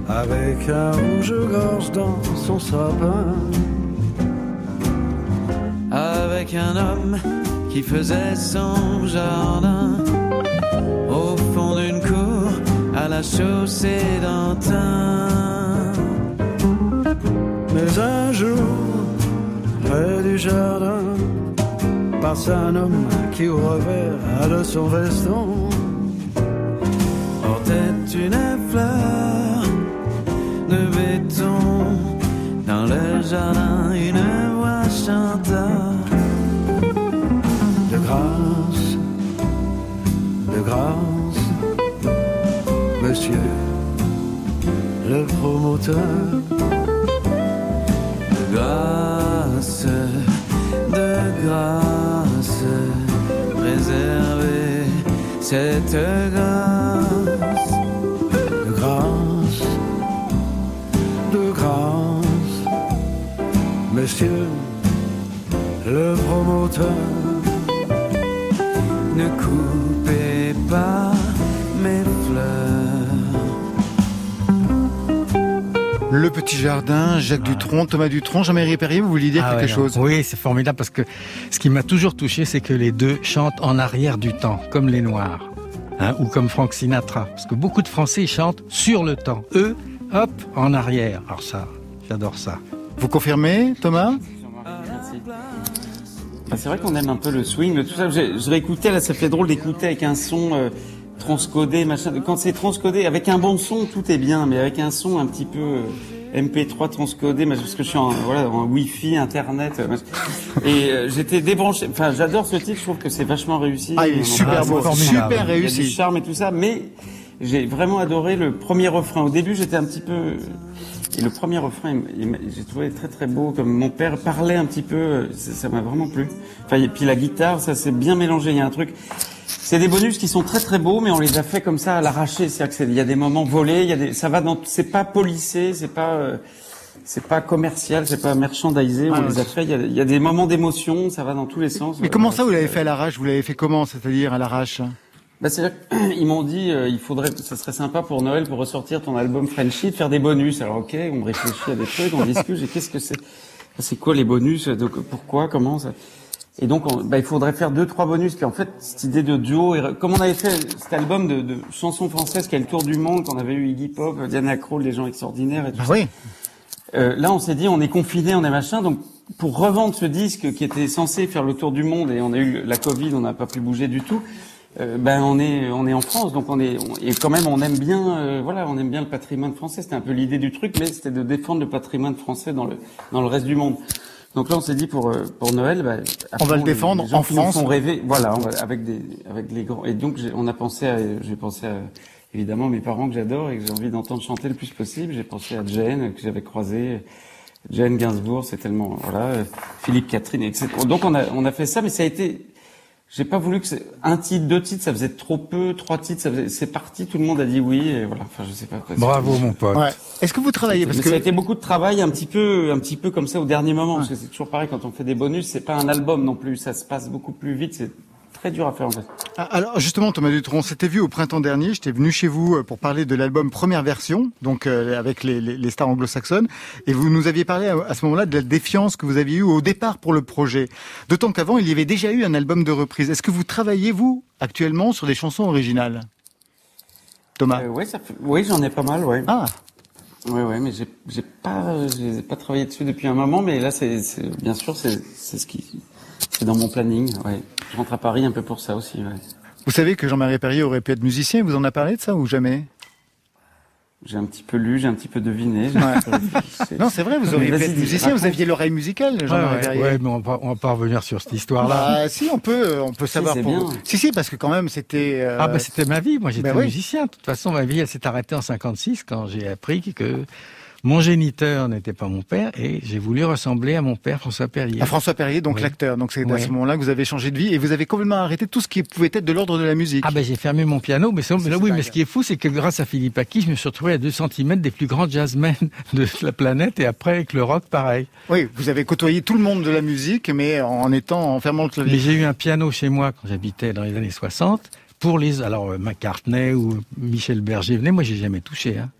avec un rouge-gorge dans son sapin. avec un homme qui faisait son jardin au fond d'une cour à la chaussée d'Antin. Mais un jour, près du jardin, un homme qui au revers de son veston portait une fleur de béton dans le jardin. Une voix chanta de grâce, de grâce, monsieur le promoteur. de grâce, cette grâce. de grâce, de grâce, monsieur le promoteur. Ne coupez pas mes Le Petit Jardin, Jacques Dutronc, Thomas Dutronc, Jean-Marie Perrier, vous vouliez dire Ah quelque ouais, chose? Oui, c'est formidable parce que ce qui m'a toujours touché, c'est que les deux chantent en arrière du temps, comme les Noirs, hein, ou comme Frank Sinatra. Parce que beaucoup de Français chantent sur le temps. Eux, hop, en arrière. Alors ça, j'adore ça. Vous confirmez, Thomas? Bah, c'est vrai qu'on aime un peu le swing, tout ça. Je réécoutais, là, ça fait drôle d'écouter avec un son euh, transcodé, machin. Quand c'est transcodé, avec un bon son, tout est bien, mais avec un son un petit peu euh, MP3 transcodé, parce que je suis en, voilà, en Wi-Fi, Internet. Euh, et j'étais débranché. Enfin, j'adore ce titre, je trouve que c'est vachement réussi. Ah, il est super beau, super réussi. Il y a du charme et tout ça, mais j'ai vraiment adoré le premier refrain. Au début, j'étais un petit peu et le premier refrain, j'ai trouvé très très beau, comme mon père parlait un petit peu, ça m'a vraiment plu. Enfin, et puis la guitare, ça s'est bien mélangé. Il y a un truc. C'est des bonus qui sont très très beaux, mais on les a fait comme ça à l'arraché. C'est-à-dire qu'il y a des moments volés, il y a des, ça va dans, c'est pas polissé, c'est pas, euh, c'est pas commercial, c'est pas merchandisé. On les a fait. Il y a, il y a des moments d'émotion, ça va dans tous les sens. Mais comment ça vous l'avez fait à l'arrache? Vous l'avez fait comment C'est-à-dire à l'arrache? Bah, c'est ils m'ont dit, euh, il faudrait, ça serait sympa pour Noël pour ressortir ton album Frenchy, de faire des bonus. Alors ok, on réfléchit à des trucs, on discute. Et qu'est-ce que c'est? C'est quoi les bonus? Donc pourquoi? Comment ça? Et donc, bah, il faudrait faire deux, trois bonus. Qui en fait, cette idée de duo, comme on avait fait cet album de, de chansons françaises qui a le tour du monde, qu'on avait eu Iggy Pop, Diana Krall, des gens extraordinaires et tout ça. Oui. Euh, là, on s'est dit, on est confiné, on est machin, donc pour revendre ce disque qui était censé faire le tour du monde et on a eu la Covid, on n'a pas pu bouger du tout. Euh, ben on est on est en France, donc on est et quand même on aime bien euh, voilà on aime bien le patrimoine français. C'était un peu l'idée du truc, mais c'était de défendre le patrimoine français dans le dans le reste du monde. Donc là on s'est dit pour euh, pour Noël, ben, on va le défendre les, en France. On rêver, voilà, avec des avec les grands. Et donc on a pensé j'ai pensé à évidemment mes parents que j'adore et que j'ai envie d'entendre chanter le plus possible. J'ai pensé à Jane que j'avais croisé. Jane Gainsbourg, c'est tellement voilà, Philippe Catherine, etc. Donc on a on a fait ça, mais ça a été j'ai pas voulu que un titre, deux titres, ça faisait trop peu, trois titres, ça faisait, c'est parti, tout le monde a dit oui, et voilà. Enfin, je sais pas. Quoi, Bravo, mon pote. Ouais. Est-ce que vous travaillez parce que ça a été beaucoup de travail, un petit peu, un petit peu comme ça au dernier moment, parce que c'est toujours pareil quand on fait des bonus, c'est pas un album non plus, ça se passe beaucoup plus vite, c'est très dur à faire en fait. Ah, alors justement, Thomas Dutron, on s'était vu au printemps dernier. J'étais venu chez vous euh, pour parler de l'album première version, donc euh, avec les, les, les, stars anglo-saxonnes, et vous nous aviez parlé à, à ce moment-là de la défiance que vous aviez eue au départ pour le projet. D'autant qu'avant, il y avait déjà eu un album de reprise. Est-ce que vous travaillez vous actuellement sur des chansons originales, Thomas? Euh, Oui, ça fait... oui, j'en ai pas mal, ouais. Ah. Oui, oui, mais j'ai, pas, pas travaillé dessus depuis un moment, mais là, c'est, bien sûr, c'est ce qui, c'est dans mon planning, ouais. Je rentre à Paris un peu pour ça aussi, ouais. Vous savez que Jean-Marie Perrier aurait pu être musicien, vous en a parlé de ça ou jamais? J'ai un petit peu lu, j'ai un petit peu deviné. Ouais. non, c'est vrai, vous auriez pu être musicien, vous aviez l'oreille musicale, Jean-Marie ouais, Perrier. Ouais, mais on va, on va pas revenir sur cette histoire-là. Bah, si, on peut, on peut savoir. c'est pour... bien. Si, si, parce que quand même, c'était. Euh... Ah, bah, c'était ma vie. Moi, j'étais bah oui. musicien. De toute façon, ma vie, elle s'est arrêtée en 56 quand j'ai appris que mon géniteur n'était pas mon père et j'ai voulu ressembler à mon père François Perrier. À François Perrier, donc Oui. l'acteur. Donc c'est à ce moment-là que vous avez changé de vie et vous avez complètement arrêté tout ce qui pouvait être de l'ordre de la musique. Ah ben j'ai fermé mon piano, mais, c'est- mais là, oui, mais ce qui est fou, c'est que grâce à Philippe Aki, je me suis retrouvé à 2 cm des plus grands jazzmen de la planète, et après avec le rock, pareil. Oui, vous avez côtoyé tout le monde de la musique, mais en étant en fermant le Mais clavier. j'ai eu un piano chez moi quand j'habitais dans les années 60. Pour les, alors euh, McCartney ou Michel Berger venaient, moi j'ai jamais touché. Hein.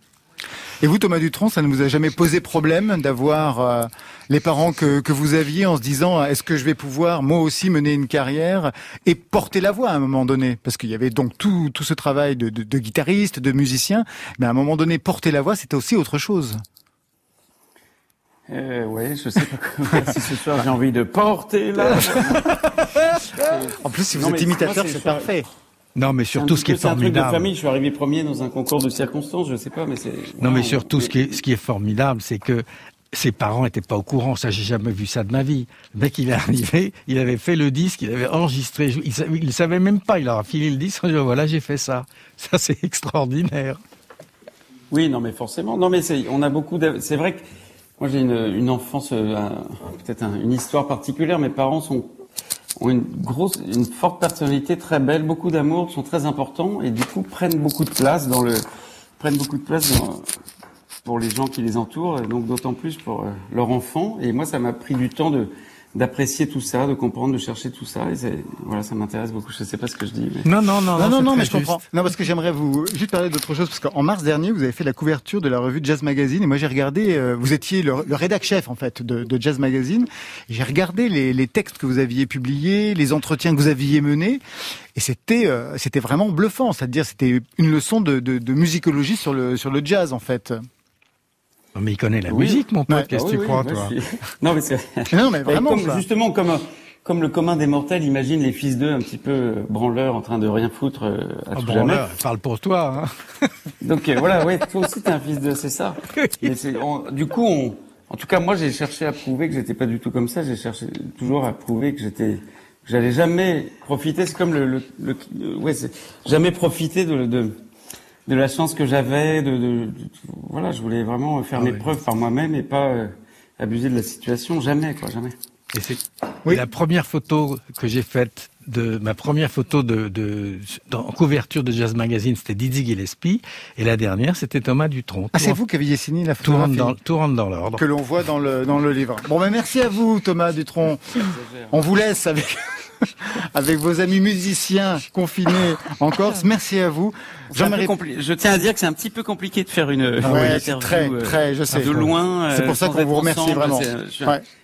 Et vous, Thomas Dutronc, ça ne vous a jamais posé problème d'avoir euh, les parents que, que vous aviez en se disant est-ce que je vais pouvoir moi aussi mener une carrière et porter la voix à un moment donné? Parce qu'il y avait donc tout, tout ce travail de, de, de guitariste, de musicien, mais à un moment donné, porter la voix, c'était aussi autre chose. Euh, ouais, je sais pas comment, si ce soir j'ai envie de porter là. En plus, si vous Non, êtes imitateur, c'est parfait. Non, mais surtout ce qui est C'est un truc de formidable. famille. Je suis arrivé premier dans un concours de circonstances. Je sais pas, mais c'est. Non, mais surtout, ce qui est, ce qui est formidable, c'est que ses parents étaient pas au courant. Ça, j'ai jamais vu ça de ma vie. Le mec, il est arrivé, il avait fait le disque, il avait enregistré. Il savait, il savait même pas. Il leur a filé le disque. en disant, Voilà, j'ai fait ça. Ça, c'est extraordinaire. Oui, non, mais forcément. Non, mais c'est, on a beaucoup. C'est vrai que moi j'ai une, une enfance, euh, peut-être un- une histoire particulière. Mes parents sont ont une grosse, une forte personnalité, très belle, beaucoup d'amour, sont très importants et du coup prennent beaucoup de place dans le, prennent beaucoup de place dans, pour les gens qui les entourent, et donc d'autant plus pour euh, leurs enfants. Et moi, ça m'a pris du temps de d'apprécier tout ça, de comprendre, de chercher tout ça. Et c'est, voilà, ça m'intéresse beaucoup. Je sais pas ce que je dis, mais Non, non, non, Non, non, non, mais je comprends. Non, parce que j'aimerais vous juste parler d'autre chose, parce qu'en mars dernier, vous avez fait la couverture de la revue Jazz Magazine, et moi j'ai regardé, euh, vous étiez le, le rédac chef en fait de, de Jazz Magazine, et j'ai regardé les, les textes que vous aviez publiés, les entretiens que vous aviez menés, et c'était euh, c'était vraiment bluffant, c'est-à-dire c'était une leçon de, de, de musicologie sur le sur le jazz en fait. Mais il connaît la musique, mon pote. Qu'est-ce que tu crois, toi Non, mais c'est. non, mais vraiment. Comme, justement, comme comme le commun des mortels imagine les fils d'eux un petit peu branleurs en train de rien foutre euh, à oh, tout jamais. Parle pour toi. Hein. Donc euh, voilà, ouais, toi aussi t'es un fils d'eux, c'est ça. du coup, on, en tout cas, moi, j'ai cherché à prouver que j'étais pas du tout comme ça. J'ai cherché toujours à prouver que j'étais, j'allais jamais profiter. C'est comme le, le, le ouais, jamais profiter de, de de la chance que j'avais, de, de, voilà, je voulais vraiment faire ah mes preuves par moi-même et pas euh, abuser de la situation, jamais, quoi, jamais. Et c'est oui. la première photo que j'ai faite de ma première photo de, de en couverture de Jazz Magazine, c'était Dizzy Gillespie, et la dernière, c'était Thomas Dutronc. Ah, c'est vous qui aviez signé la photo Tout rentre dans, l'ordre. Que l'on voit dans le, dans le livre. Bon, ben, merci à vous, Thomas Dutronc. On vous laisse avec, avec vos amis musiciens confinés en Corse. Merci à vous. Je tiens à dire que c'est un petit peu compliqué de faire une, ah ouais, interview très, euh, très, je sais. de loin. C'est pour ça euh, qu'on vous remercie vraiment.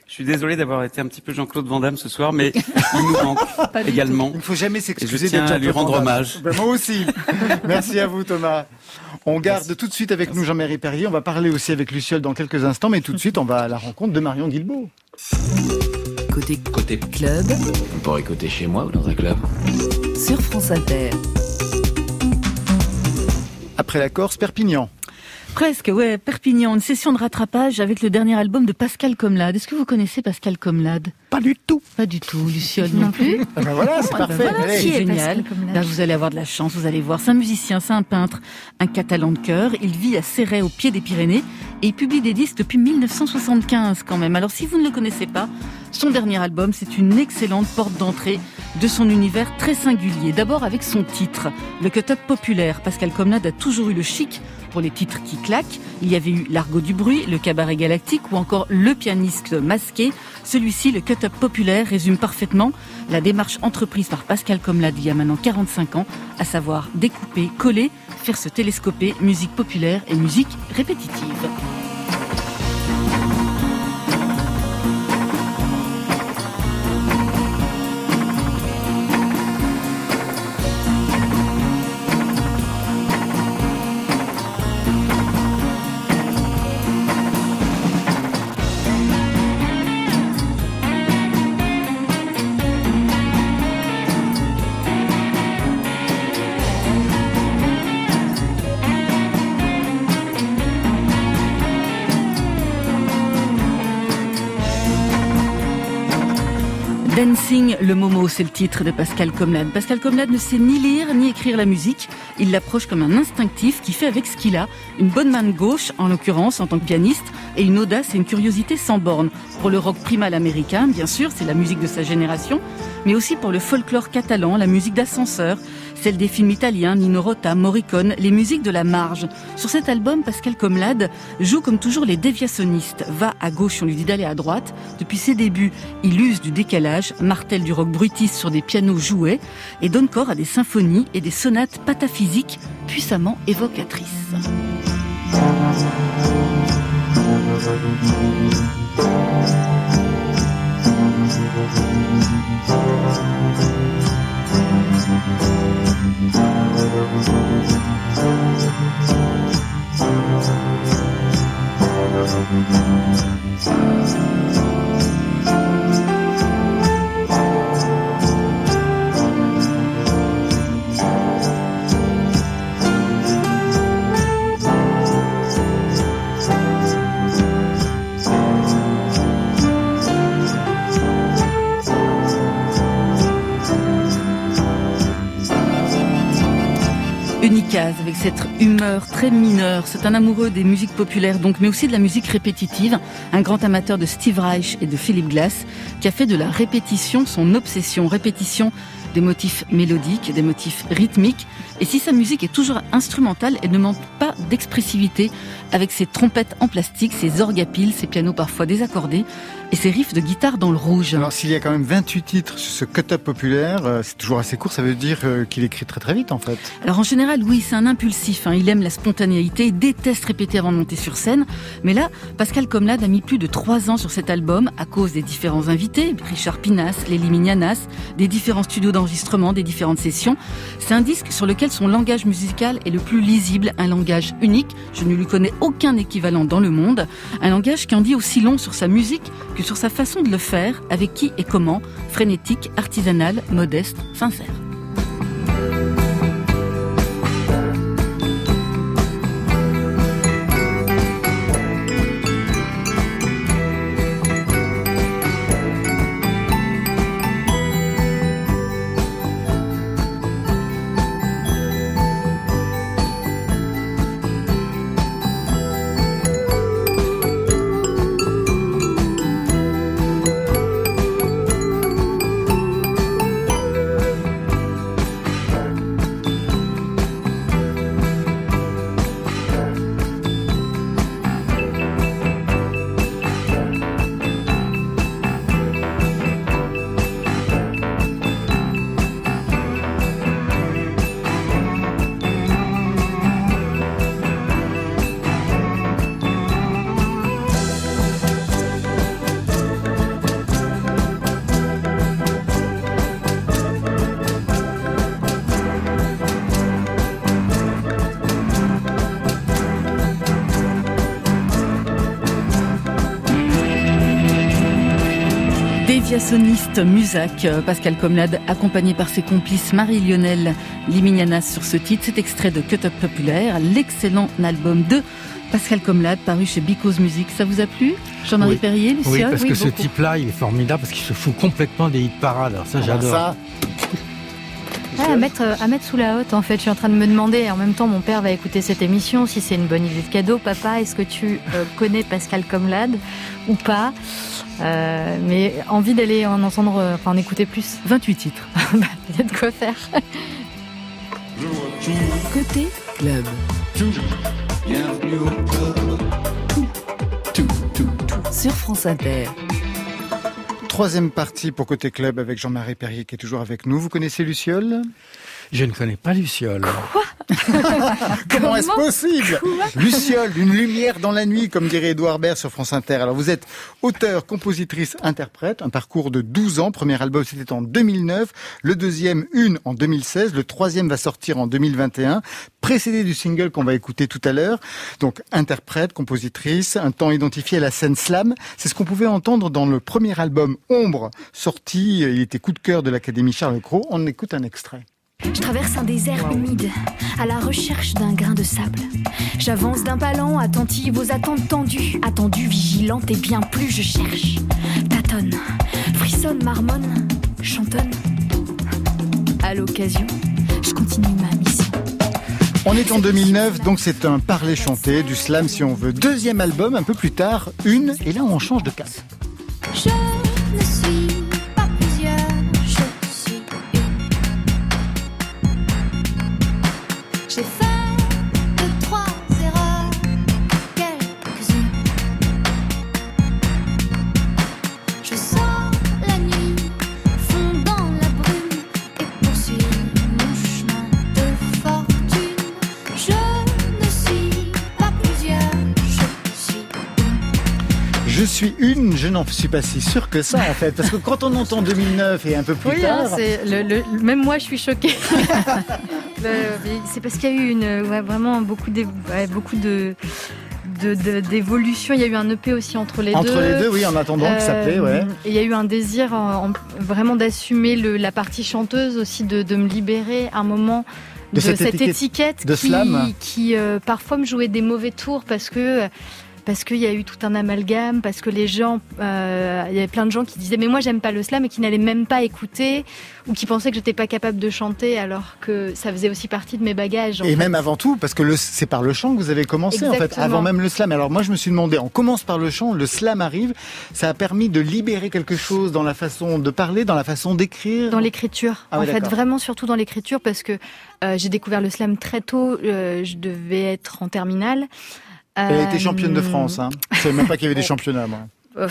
Je suis désolé d'avoir été un petit peu Jean-Claude Van Damme ce soir, mais il nous manque également. Il ne faut jamais s'excuser. Je tiens à lui rendre hommage. Ben, moi aussi. Merci à vous, Thomas. On garde tout de suite avec nous Jean-Marie Perrier. On va parler aussi avec Luciole dans quelques instants, mais tout de suite, on va à la rencontre de Marion Guilbault. Côté, côté club. On pourrait écouter chez moi ou dans un club. Sur France Inter. Après la Corse, Perpignan. Presque, ouais. Perpignan, une session de rattrapage avec le dernier album de Pascal Comlade. Est-ce que vous connaissez Pascal Comlade? Pas du tout. Pas du tout. Luciole non plus. Ah ben voilà, c'est parfait. c'est génial. vous allez avoir de la chance, vous allez voir. C'est un musicien, c'est un peintre, un catalan de cœur. Il vit à Serret, au pied des Pyrénées, et il publie des disques depuis 1975 quand même. Alors si vous ne le connaissez pas, son dernier album, c'est une excellente porte d'entrée de son univers très singulier. D'abord avec son titre, le cut-up populaire. Pascal Comlade a toujours eu le chic les titres qui claquent. Il y avait eu L'argot du bruit, le cabaret galactique ou encore Le pianiste masqué. Celui-ci, le cut-up populaire, résume parfaitement la démarche entreprise par Pascal Comlade il y a maintenant 45 ans, à savoir découper, coller, faire se télescoper musique populaire et musique répétitive. C'est le titre de Pascal Comlade. Pascal Comlade ne sait ni lire ni écrire la musique. Il l'approche comme un instinctif qui fait avec ce qu'il a une bonne main gauche, en l'occurrence en tant que pianiste, et une audace et une curiosité sans borne. Pour le rock primal américain, bien sûr, c'est la musique de sa génération, mais aussi pour le folklore catalan, la musique d'ascenseur, celle des films italiens, Nino Rota, Morricone, les musiques de la marge. Sur cet album, Pascal Comlade joue comme toujours les déviationnistes. Va à gauche, on lui dit d'aller à droite. Depuis ses débuts, il use du décalage, martèle du rock brutiste sur des pianos joués et donne corps à des symphonies et des sonates pataphysiques puissamment évocatrices. Thank you. Humeur très mineure. C'est un amoureux des musiques populaires, donc, mais aussi de la musique répétitive. Un grand amateur de Steve Reich et de Philip Glass, qui a fait de la répétition son obsession. Répétition des motifs mélodiques, des motifs rythmiques. Et si sa musique est toujours instrumentale, elle ne manque pas d'expressivité avec ses trompettes en plastique, ses orgues à piles, ses pianos parfois désaccordés et ses riffs de guitare dans le rouge. Alors s'il y a quand même 28 titres sur ce cut-up populaire, euh, c'est toujours assez court, ça veut dire euh, qu'il écrit très très vite en fait. Alors en général, oui, c'est un impulsif, hein. il aime la spontanéité, il déteste répéter avant de monter sur scène. Mais là, Pascal Comlade a mis plus de 3 ans sur cet album à cause des différents invités, Richard Pinas, Lélie Mignanas, des différents studios d'enregistrement des différentes sessions. C'est un disque sur lequel son langage musical est le plus lisible, un langage unique. Je ne lui connais aucun équivalent dans le monde. Un langage qui en dit aussi long sur sa musique que sur sa façon de le faire, avec qui et comment, frénétique, artisanal, modeste, sincère. Soniste Musac, Pascal Comlade, accompagné par ses complices Marie-Lionel Limignanas sur ce titre. Cet extrait de Cut Up Populaire, l'excellent album de Pascal Comlade, paru chez Because Music. Ça vous a plu Jean-Marie Perrier, Lucia Oui, parce que ce type-là, il est formidable parce qu'il se fout complètement des hit parades. Alors ça, ah, j'adore. Ça... à, mettre, à mettre sous la haute, en fait. Je suis en train de me demander, en même temps, mon père va écouter cette émission, si c'est une bonne idée de cadeau. Papa, est-ce que tu euh, connais Pascal Comlade ou pas? Euh, mais envie d'aller en entendre, euh, enfin en écouter plus. 28 titres. Il y a de quoi faire. Côté club. Sur France Inter. Troisième partie pour Côté Club avec Jean-Marie Perrier qui est toujours avec nous. Vous connaissez Luciole? Je ne connais pas Luciole. Quoi? Comment est-ce possible Luciole, une lumière dans la nuit, comme dirait Edouard Baird sur France Inter. Alors vous êtes auteur, compositrice, interprète, un parcours de 12 ans. Premier album c'était en 2009, le deuxième une en 2016, le troisième va sortir en 2021, précédé du single qu'on va écouter tout à l'heure. Donc interprète, compositrice, un temps identifié à la scène slam. C'est ce qu'on pouvait entendre dans le premier album Ombre, sorti, il était coup de cœur de l'Académie Charles Cros. On écoute un extrait. Je traverse un désert humide, à la recherche d'un grain de sable. J'avance d'un palan, attentive aux attentes tendues, attendue, vigilante, et bien plus je cherche. Tâtonne, frissonne, marmonne, chantonne. À l'occasion, je continue ma mission. On est en 2009, donc c'est un parler chanté, du slam si on veut. Deuxième album, un peu plus tard, une, et là on change de She casse. suis une, je n'en suis pas si sûr que ça en fait, parce que quand on entend 2009 et un peu plus hein, tard, le, même moi je suis choquée. c'est parce qu'il y a eu une, vraiment beaucoup de, beaucoup de d'évolution. il y a eu un EP aussi entre les deux. Entre les deux, oui, en attendant, qui s'appelait, ouais. il y a eu un désir vraiment d'assumer la partie chanteuse aussi, de, me libérer un moment de, cette, étiquette, de qui, slam. qui euh, parfois me jouait des mauvais tours parce que parce qu'il y a eu tout un amalgame, parce que les gens, euh, il y avait plein de gens qui disaient mais moi j'aime pas le slam et qui n'allaient même pas écouter ou qui pensaient que j'étais pas capable de chanter alors que ça faisait aussi partie de mes bagages. Et même avant tout, parce que c'est par le chant que vous avez commencé en fait, avant même le slam. Alors moi je me suis demandé, on commence par le chant, le slam arrive, ça a permis de libérer quelque chose dans la façon de parler, dans la façon d'écrire? Dans l'écriture, ah en fait vraiment surtout dans l'écriture parce que euh, j'ai découvert le slam très tôt, euh, je devais être en terminale. Elle a été championne de France. Hein. Je savais même pas qu'il y avait des championnats. Moi.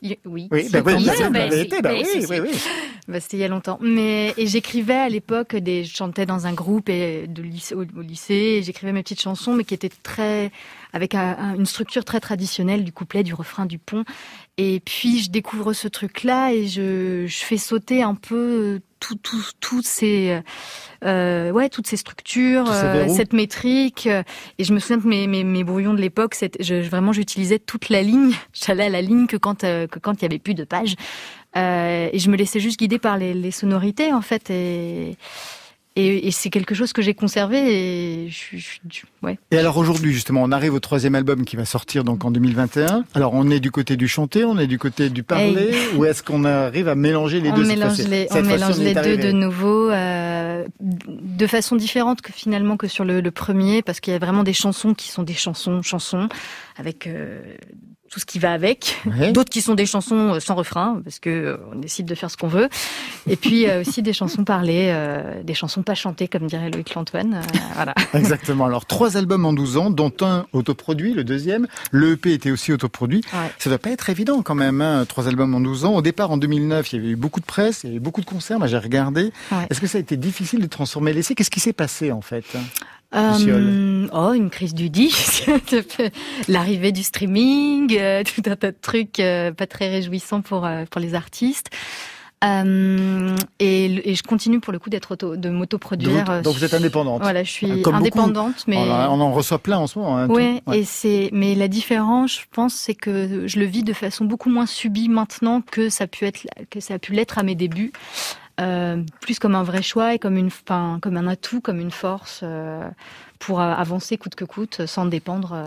Oui, oui, bah, oui, bah, oui, oui, oui, C'était il y a longtemps. Mais et j'écrivais à l'époque des je chantais dans un groupe et de lycée, au, au lycée. J'écrivais mes petites chansons, mais qui étaient très avec un- un- une structure très traditionnelle du couplet, du refrain, du pont. Et puis je découvre ce truc-là et je, je fais sauter un peu tout, tout, toutes ces euh, ouais toutes ces structures, euh, cette métrique. euh, Et je me souviens de mes, mes, mes brouillons de l'époque. Je, vraiment j'utilisais toute la ligne. J'allais à la ligne que quand euh, que quand il y avait plus de pages. Euh, et je me laissais juste guider par les, les sonorités en fait et et, et c'est quelque chose que j'ai conservé et je, je, ouais. Et alors aujourd'hui, justement, on arrive au troisième album qui va sortir donc en 2021. Alors on est du côté du chanté, on est du côté du parler, ou est-ce qu'on arrive à mélanger les on deux mélange les, on mélange les deux de nouveau euh, de façon différente que finalement que sur le, le premier parce qu'il y a vraiment des chansons qui sont des chansons chansons avec euh, tout ce qui va avec, d'autres qui sont des chansons euh, sans refrain parce que euh, on décide de faire ce qu'on veut, et puis euh, aussi des chansons parlées, euh, des chansons pas chantées comme dirait Loïc Lantoine, euh, voilà. Exactement. Alors trois albums en 12 ans, dont un autoproduit, le deuxième. Le EP était aussi autoproduit. Ouais. Ça doit pas être évident quand même, hein, trois albums en 12 ans. Au départ, en 2009, il y avait eu beaucoup de presse, il y avait eu beaucoup de concerts. Moi, j'ai regardé. Ouais. Est-ce que ça a été difficile de transformer l'essai? Qu'est-ce qui s'est passé en fait? Euh, oh, une crise du disque, l'arrivée du streaming, euh, tout un tas de trucs euh, pas très réjouissants pour pour les artistes. Euh, et, je continue pour le coup d'être auto, de m'autoproduire. Donc, donc vous êtes indépendante. Voilà, je suis Comme beaucoup. indépendante, mais On en, reçoit plein en ce moment. hein, Ouais. et c'est mais la différence, je pense, c'est que je le vis de façon beaucoup moins subie maintenant que ça a pu être que ça a pu l'être à mes débuts. Euh, plus comme un vrai choix et comme une enfin, comme un atout, comme une force euh, pour euh, avancer coûte que coûte sans dépendre euh,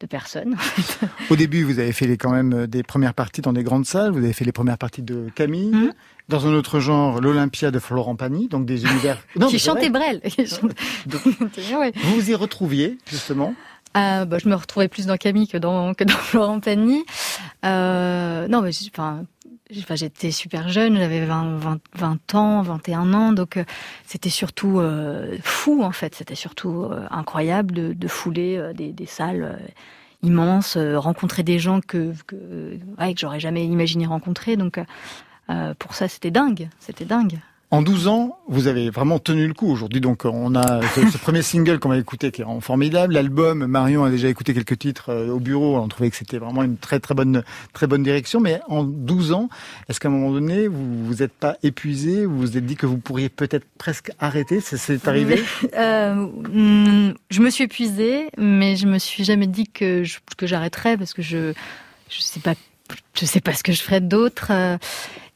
de personne. Au début, vous avez fait les, quand même euh, des premières parties dans des grandes salles. Vous avez fait les premières parties de Camille. Mhm. Dans un autre genre, l'Olympia de Florent Pagny, donc des univers. Non, qui chantait Brel. Vous vous y retrouviez justement. Euh, bah, je me retrouvais plus dans Camille que dans que dans Florent Pagny. Euh, non, mais enfin, enfin, j'étais super jeune, j'avais 20, 20, 20 ans, 21 ans, donc euh, c'était surtout euh, fou en fait. C'était surtout euh, incroyable de, de fouler euh, des, des salles euh, immenses, euh, rencontrer des gens que que, ouais, que j'aurais jamais imaginé rencontrer. Donc pour ça, c'était dingue, c'était dingue. En 12 ans, vous avez vraiment tenu le coup aujourd'hui. Donc, on a ce, ce premier single qu'on va écouter qui est vraiment formidable. L'album, Marion a déjà écouté quelques titres euh, au bureau. On trouvait que c'était vraiment une très très bonne très bonne direction. Mais en 12 ans, est-ce qu'à un moment donné, vous vous êtes pas épuisé? Vous vous êtes dit que vous pourriez peut-être presque arrêter? Ça c'est arrivé? Euh, hum, je me suis épuisée, mais je me suis jamais dit que je- que j'arrêterais parce que je je sais pas je sais pas ce que je ferais d'autre.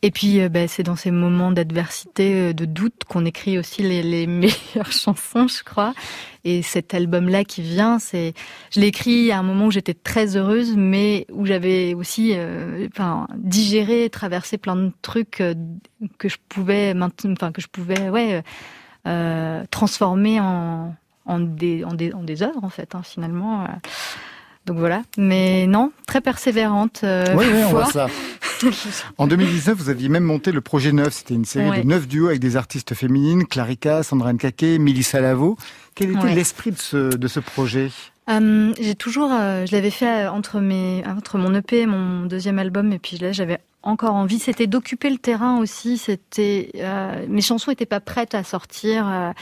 Et puis euh, ben, c'est dans ces moments d'adversité, euh, de doute qu'on écrit aussi les, les meilleures chansons, je crois. Et cet album-là qui vient, c'est je l'ai écrit à un moment où j'étais très heureuse, mais où j'avais aussi euh, enfin digéré, traversé plein de trucs que je pouvais enfin que je pouvais ouais transformer en en des en des en des œuvres en fait hein, finalement. Donc voilà, mais non, très persévérante. euh, Oui, oui, on voit ça. En 2019, vous aviez même monté le projet Neuf. C'était une série Ouais. de neuf duos avec des artistes féminines, Clarica, Sandra Nkake, Mélissa Lavo. Quel était Ouais. l'esprit de ce, de ce projet? Euh, j'ai toujours, euh, je l'avais fait entre mes, entre mon EP et mon deuxième album, et puis là j'avais encore envie. C'était d'occuper le terrain aussi. C'était, mes chansons n'étaient pas prêtes à sortir.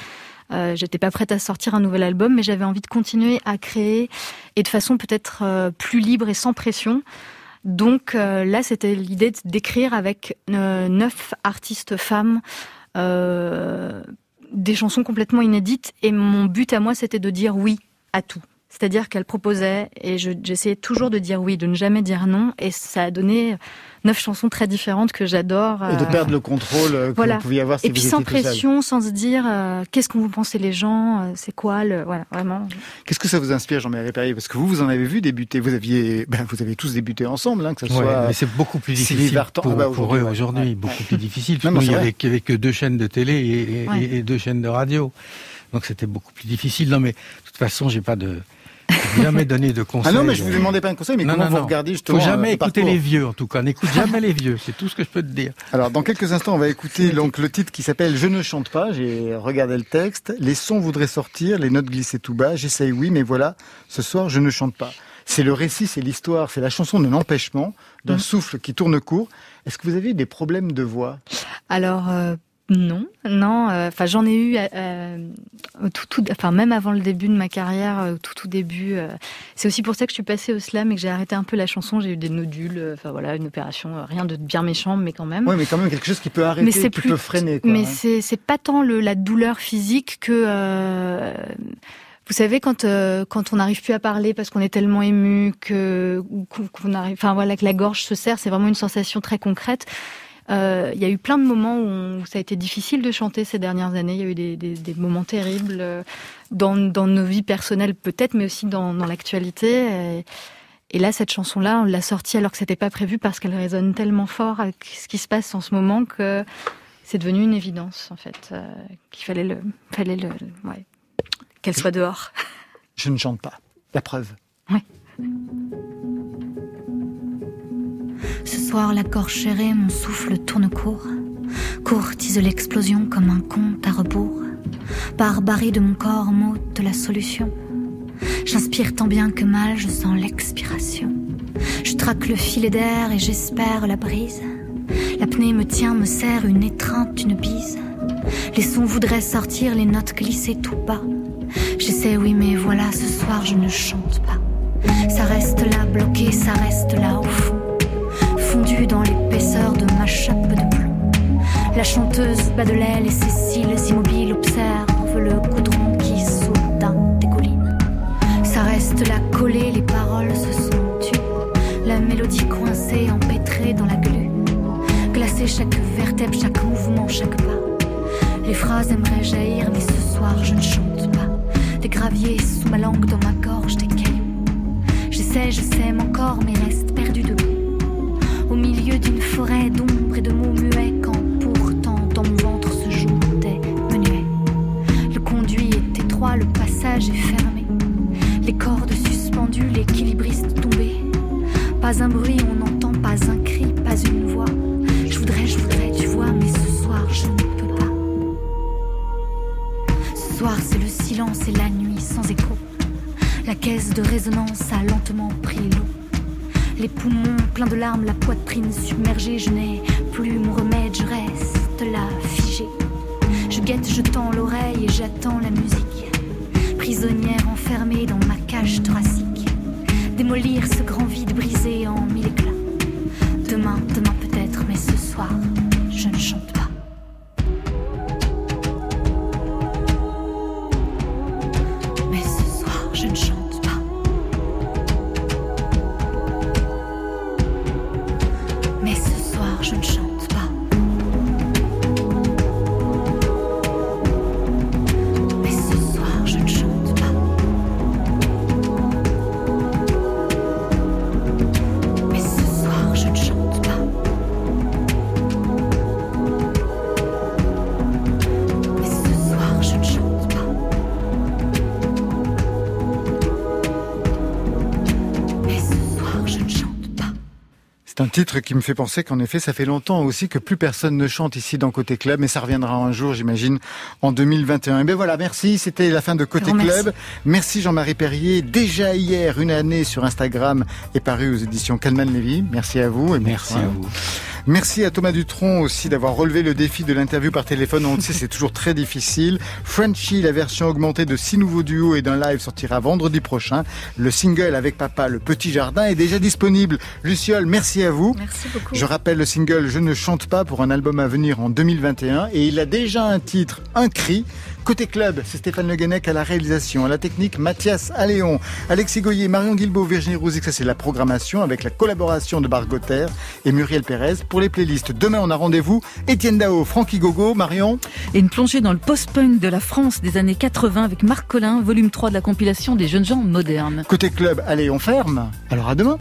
Euh, J'étais pas prête à sortir un nouvel album, mais j'avais envie de continuer à créer et de façon peut-être euh, plus libre et sans pression. Donc euh, là, c'était l'idée d'écrire avec neuf artistes femmes. Des chansons complètement inédites et mon but à moi c'était de dire oui à tout. C'est-à-dire qu'elle proposait et je- j'essayais toujours de dire oui, de ne jamais dire non et ça a donné neuf chansons très différentes que j'adore. Et de euh, perdre le contrôle euh, que voilà. vous pouviez avoir si et puis vous sans pression, sans se dire euh, qu'est-ce qu'on vous pensez les gens, euh, c'est quoi le voilà vraiment. Qu'est-ce que ça vous inspire, Jean-Marie Perrier? Parce que vous, vous en avez vu débuter. Vous aviez, ben, vous avez tous débuté ensemble, hein, que ce Ouais, soit. mais c'est beaucoup plus difficile pour, ah bah, pour aujourd'hui, eux aujourd'hui, Ouais. beaucoup plus difficile. Non, Parce non, qu'il c'est y vrai. avait, que deux chaînes de télé et, et- Ouais. et deux chaînes de radio. Donc c'était beaucoup plus difficile. Non mais de toute façon, j'ai pas de jamais donné de conseils. Ah non, mais je vous demandais pas un conseil, mais Non, comment non, vous non. regardez justement Faut jamais euh, écouter les vieux, en tout cas. N'écoute jamais les vieux. C'est tout ce que je peux te dire. Alors, dans quelques instants, on va écouter donc le titre qui s'appelle Je ne chante pas. J'ai regardé le texte. Les sons voudraient sortir, les notes glisser tout bas. J'essaye, oui, mais voilà. Ce soir, je ne chante pas. C'est le récit, c'est l'histoire, c'est la chanson de l'empêchement, d'un Mm. souffle qui tourne court. Est-ce que vous avez des problèmes de voix? Alors euh, non, non. euh, Enfin, j'en ai eu euh, tout, tout, enfin même avant le début de ma carrière, euh, au tout, tout début. euh, c'est aussi pour ça que je suis passée au slam et que j'ai arrêté un peu la chanson. J'ai eu des nodules. euh, Enfin voilà, une opération, rien de bien méchant, mais quand même. Oui, mais quand même quelque chose qui peut arrêter, Mais qui plus- peut freiner. Quoi, mais hein. c'est c'est pas tant le, la douleur physique que euh, vous savez quand euh, quand on n'arrive plus à parler parce qu'on est tellement ému que qu'on arrive enfin voilà que la gorge se serre c'est vraiment une sensation très concrète Euh, il y a eu plein de moments où, on- où ça a été difficile de chanter ces dernières années. Il y a eu des, des, des moments terribles euh, dans, dans nos vies personnelles peut-être, mais aussi dans, dans l'actualité. Et, et là, cette chanson-là, on l'a sortie alors que c'était pas prévu parce qu'elle résonne tellement fort avec ce qui se passe en ce moment que c'est devenu une évidence en fait euh, qu'il fallait le, fallait le, ouais, qu'elle soit dehors. Je ne chante pas. La preuve. Ce soir, la serrée, mon souffle tourne court. Courtise l'explosion comme un compte à rebours. Barbarie de mon corps m'ôte la solution. J'inspire tant bien que mal, je sens l'expiration. Je traque le filet d'air et j'espère la brise. L'apnée me tient, me serre une étreinte, une bise. Les sons voudraient sortir, les notes glisser tout bas. J'essaie, oui, mais voilà, ce soir je ne chante pas. Ça reste là, bloqué, ça reste là au fond La chanteuse bat de l'aile et ses cils immobiles observent le goudron qui soudain dégouline. Ça reste là collé, les paroles se sont tues. La mélodie coincée, empêtrée dans la glu. Glacée chaque vertèbre, chaque mouvement, chaque pas. Les phrases aimeraient jaillir, mais ce soir je ne chante pas. Des graviers sous ma langue, dans ma gorge, des cailloux. J'essaie, je sème encore, mais reste perdu debout au milieu d'une forêt d'ombre et de mots fermé. Les cordes suspendues, l'équilibriste tombé. Pas un bruit, on n'entend pas un cri, pas une voix. Je voudrais, je voudrais, tu vois, mais ce soir je ne peux pas. Ce soir c'est le silence et la nuit sans écho. La caisse de résonance a lentement pris l'eau. Les poumons pleins de larmes, la poitrine submergée, je n'ai plus mon remède, je reste là, figée. Je guette, je tends l'oreille et j'attends la musique. Enfermée dans ma cage thoracique. Démolir ce grand vide brisé en titre qui me fait penser qu'en effet, ça fait longtemps aussi que plus personne ne chante ici dans Côté Club, mais ça reviendra un jour, j'imagine, en 2021. Et bien voilà, merci. C'était la fin de Côté Grand. Club. Merci Jean-Marie Perrier. Déjà hier, une année sur Instagram est paru aux éditions Calman Lévy. Merci à vous. Et Merci à vous. Merci à Thomas Dutronc aussi d'avoir relevé le défi de l'interview par téléphone. On le sait, c'est toujours très difficile. Frenchy, la version augmentée de six nouveaux duos et d'un live sortira vendredi prochain. Le single avec papa, le petit jardin est déjà disponible. Luciole, merci à vous. Merci beaucoup. Je rappelle le single Je ne chante pas pour un album à venir en 2021 et il a déjà un titre, un cri. Côté club, c'est Stéphane Le Guenec à la réalisation, à la technique Mathias Alléon, Alexis Goyer, Marion Guilbault, Virginie Rouzic, ça c'est la programmation avec la collaboration de Bargoter et Muriel Pérez pour les playlists. Demain on a rendez-vous Étienne Dao, Francky Gogo, Marion. Et une plongée dans le post-punk de la France des années 80 avec Marc Collin, volume 3 de la compilation des jeunes gens modernes. Côté club, allez on ferme. Alors à demain.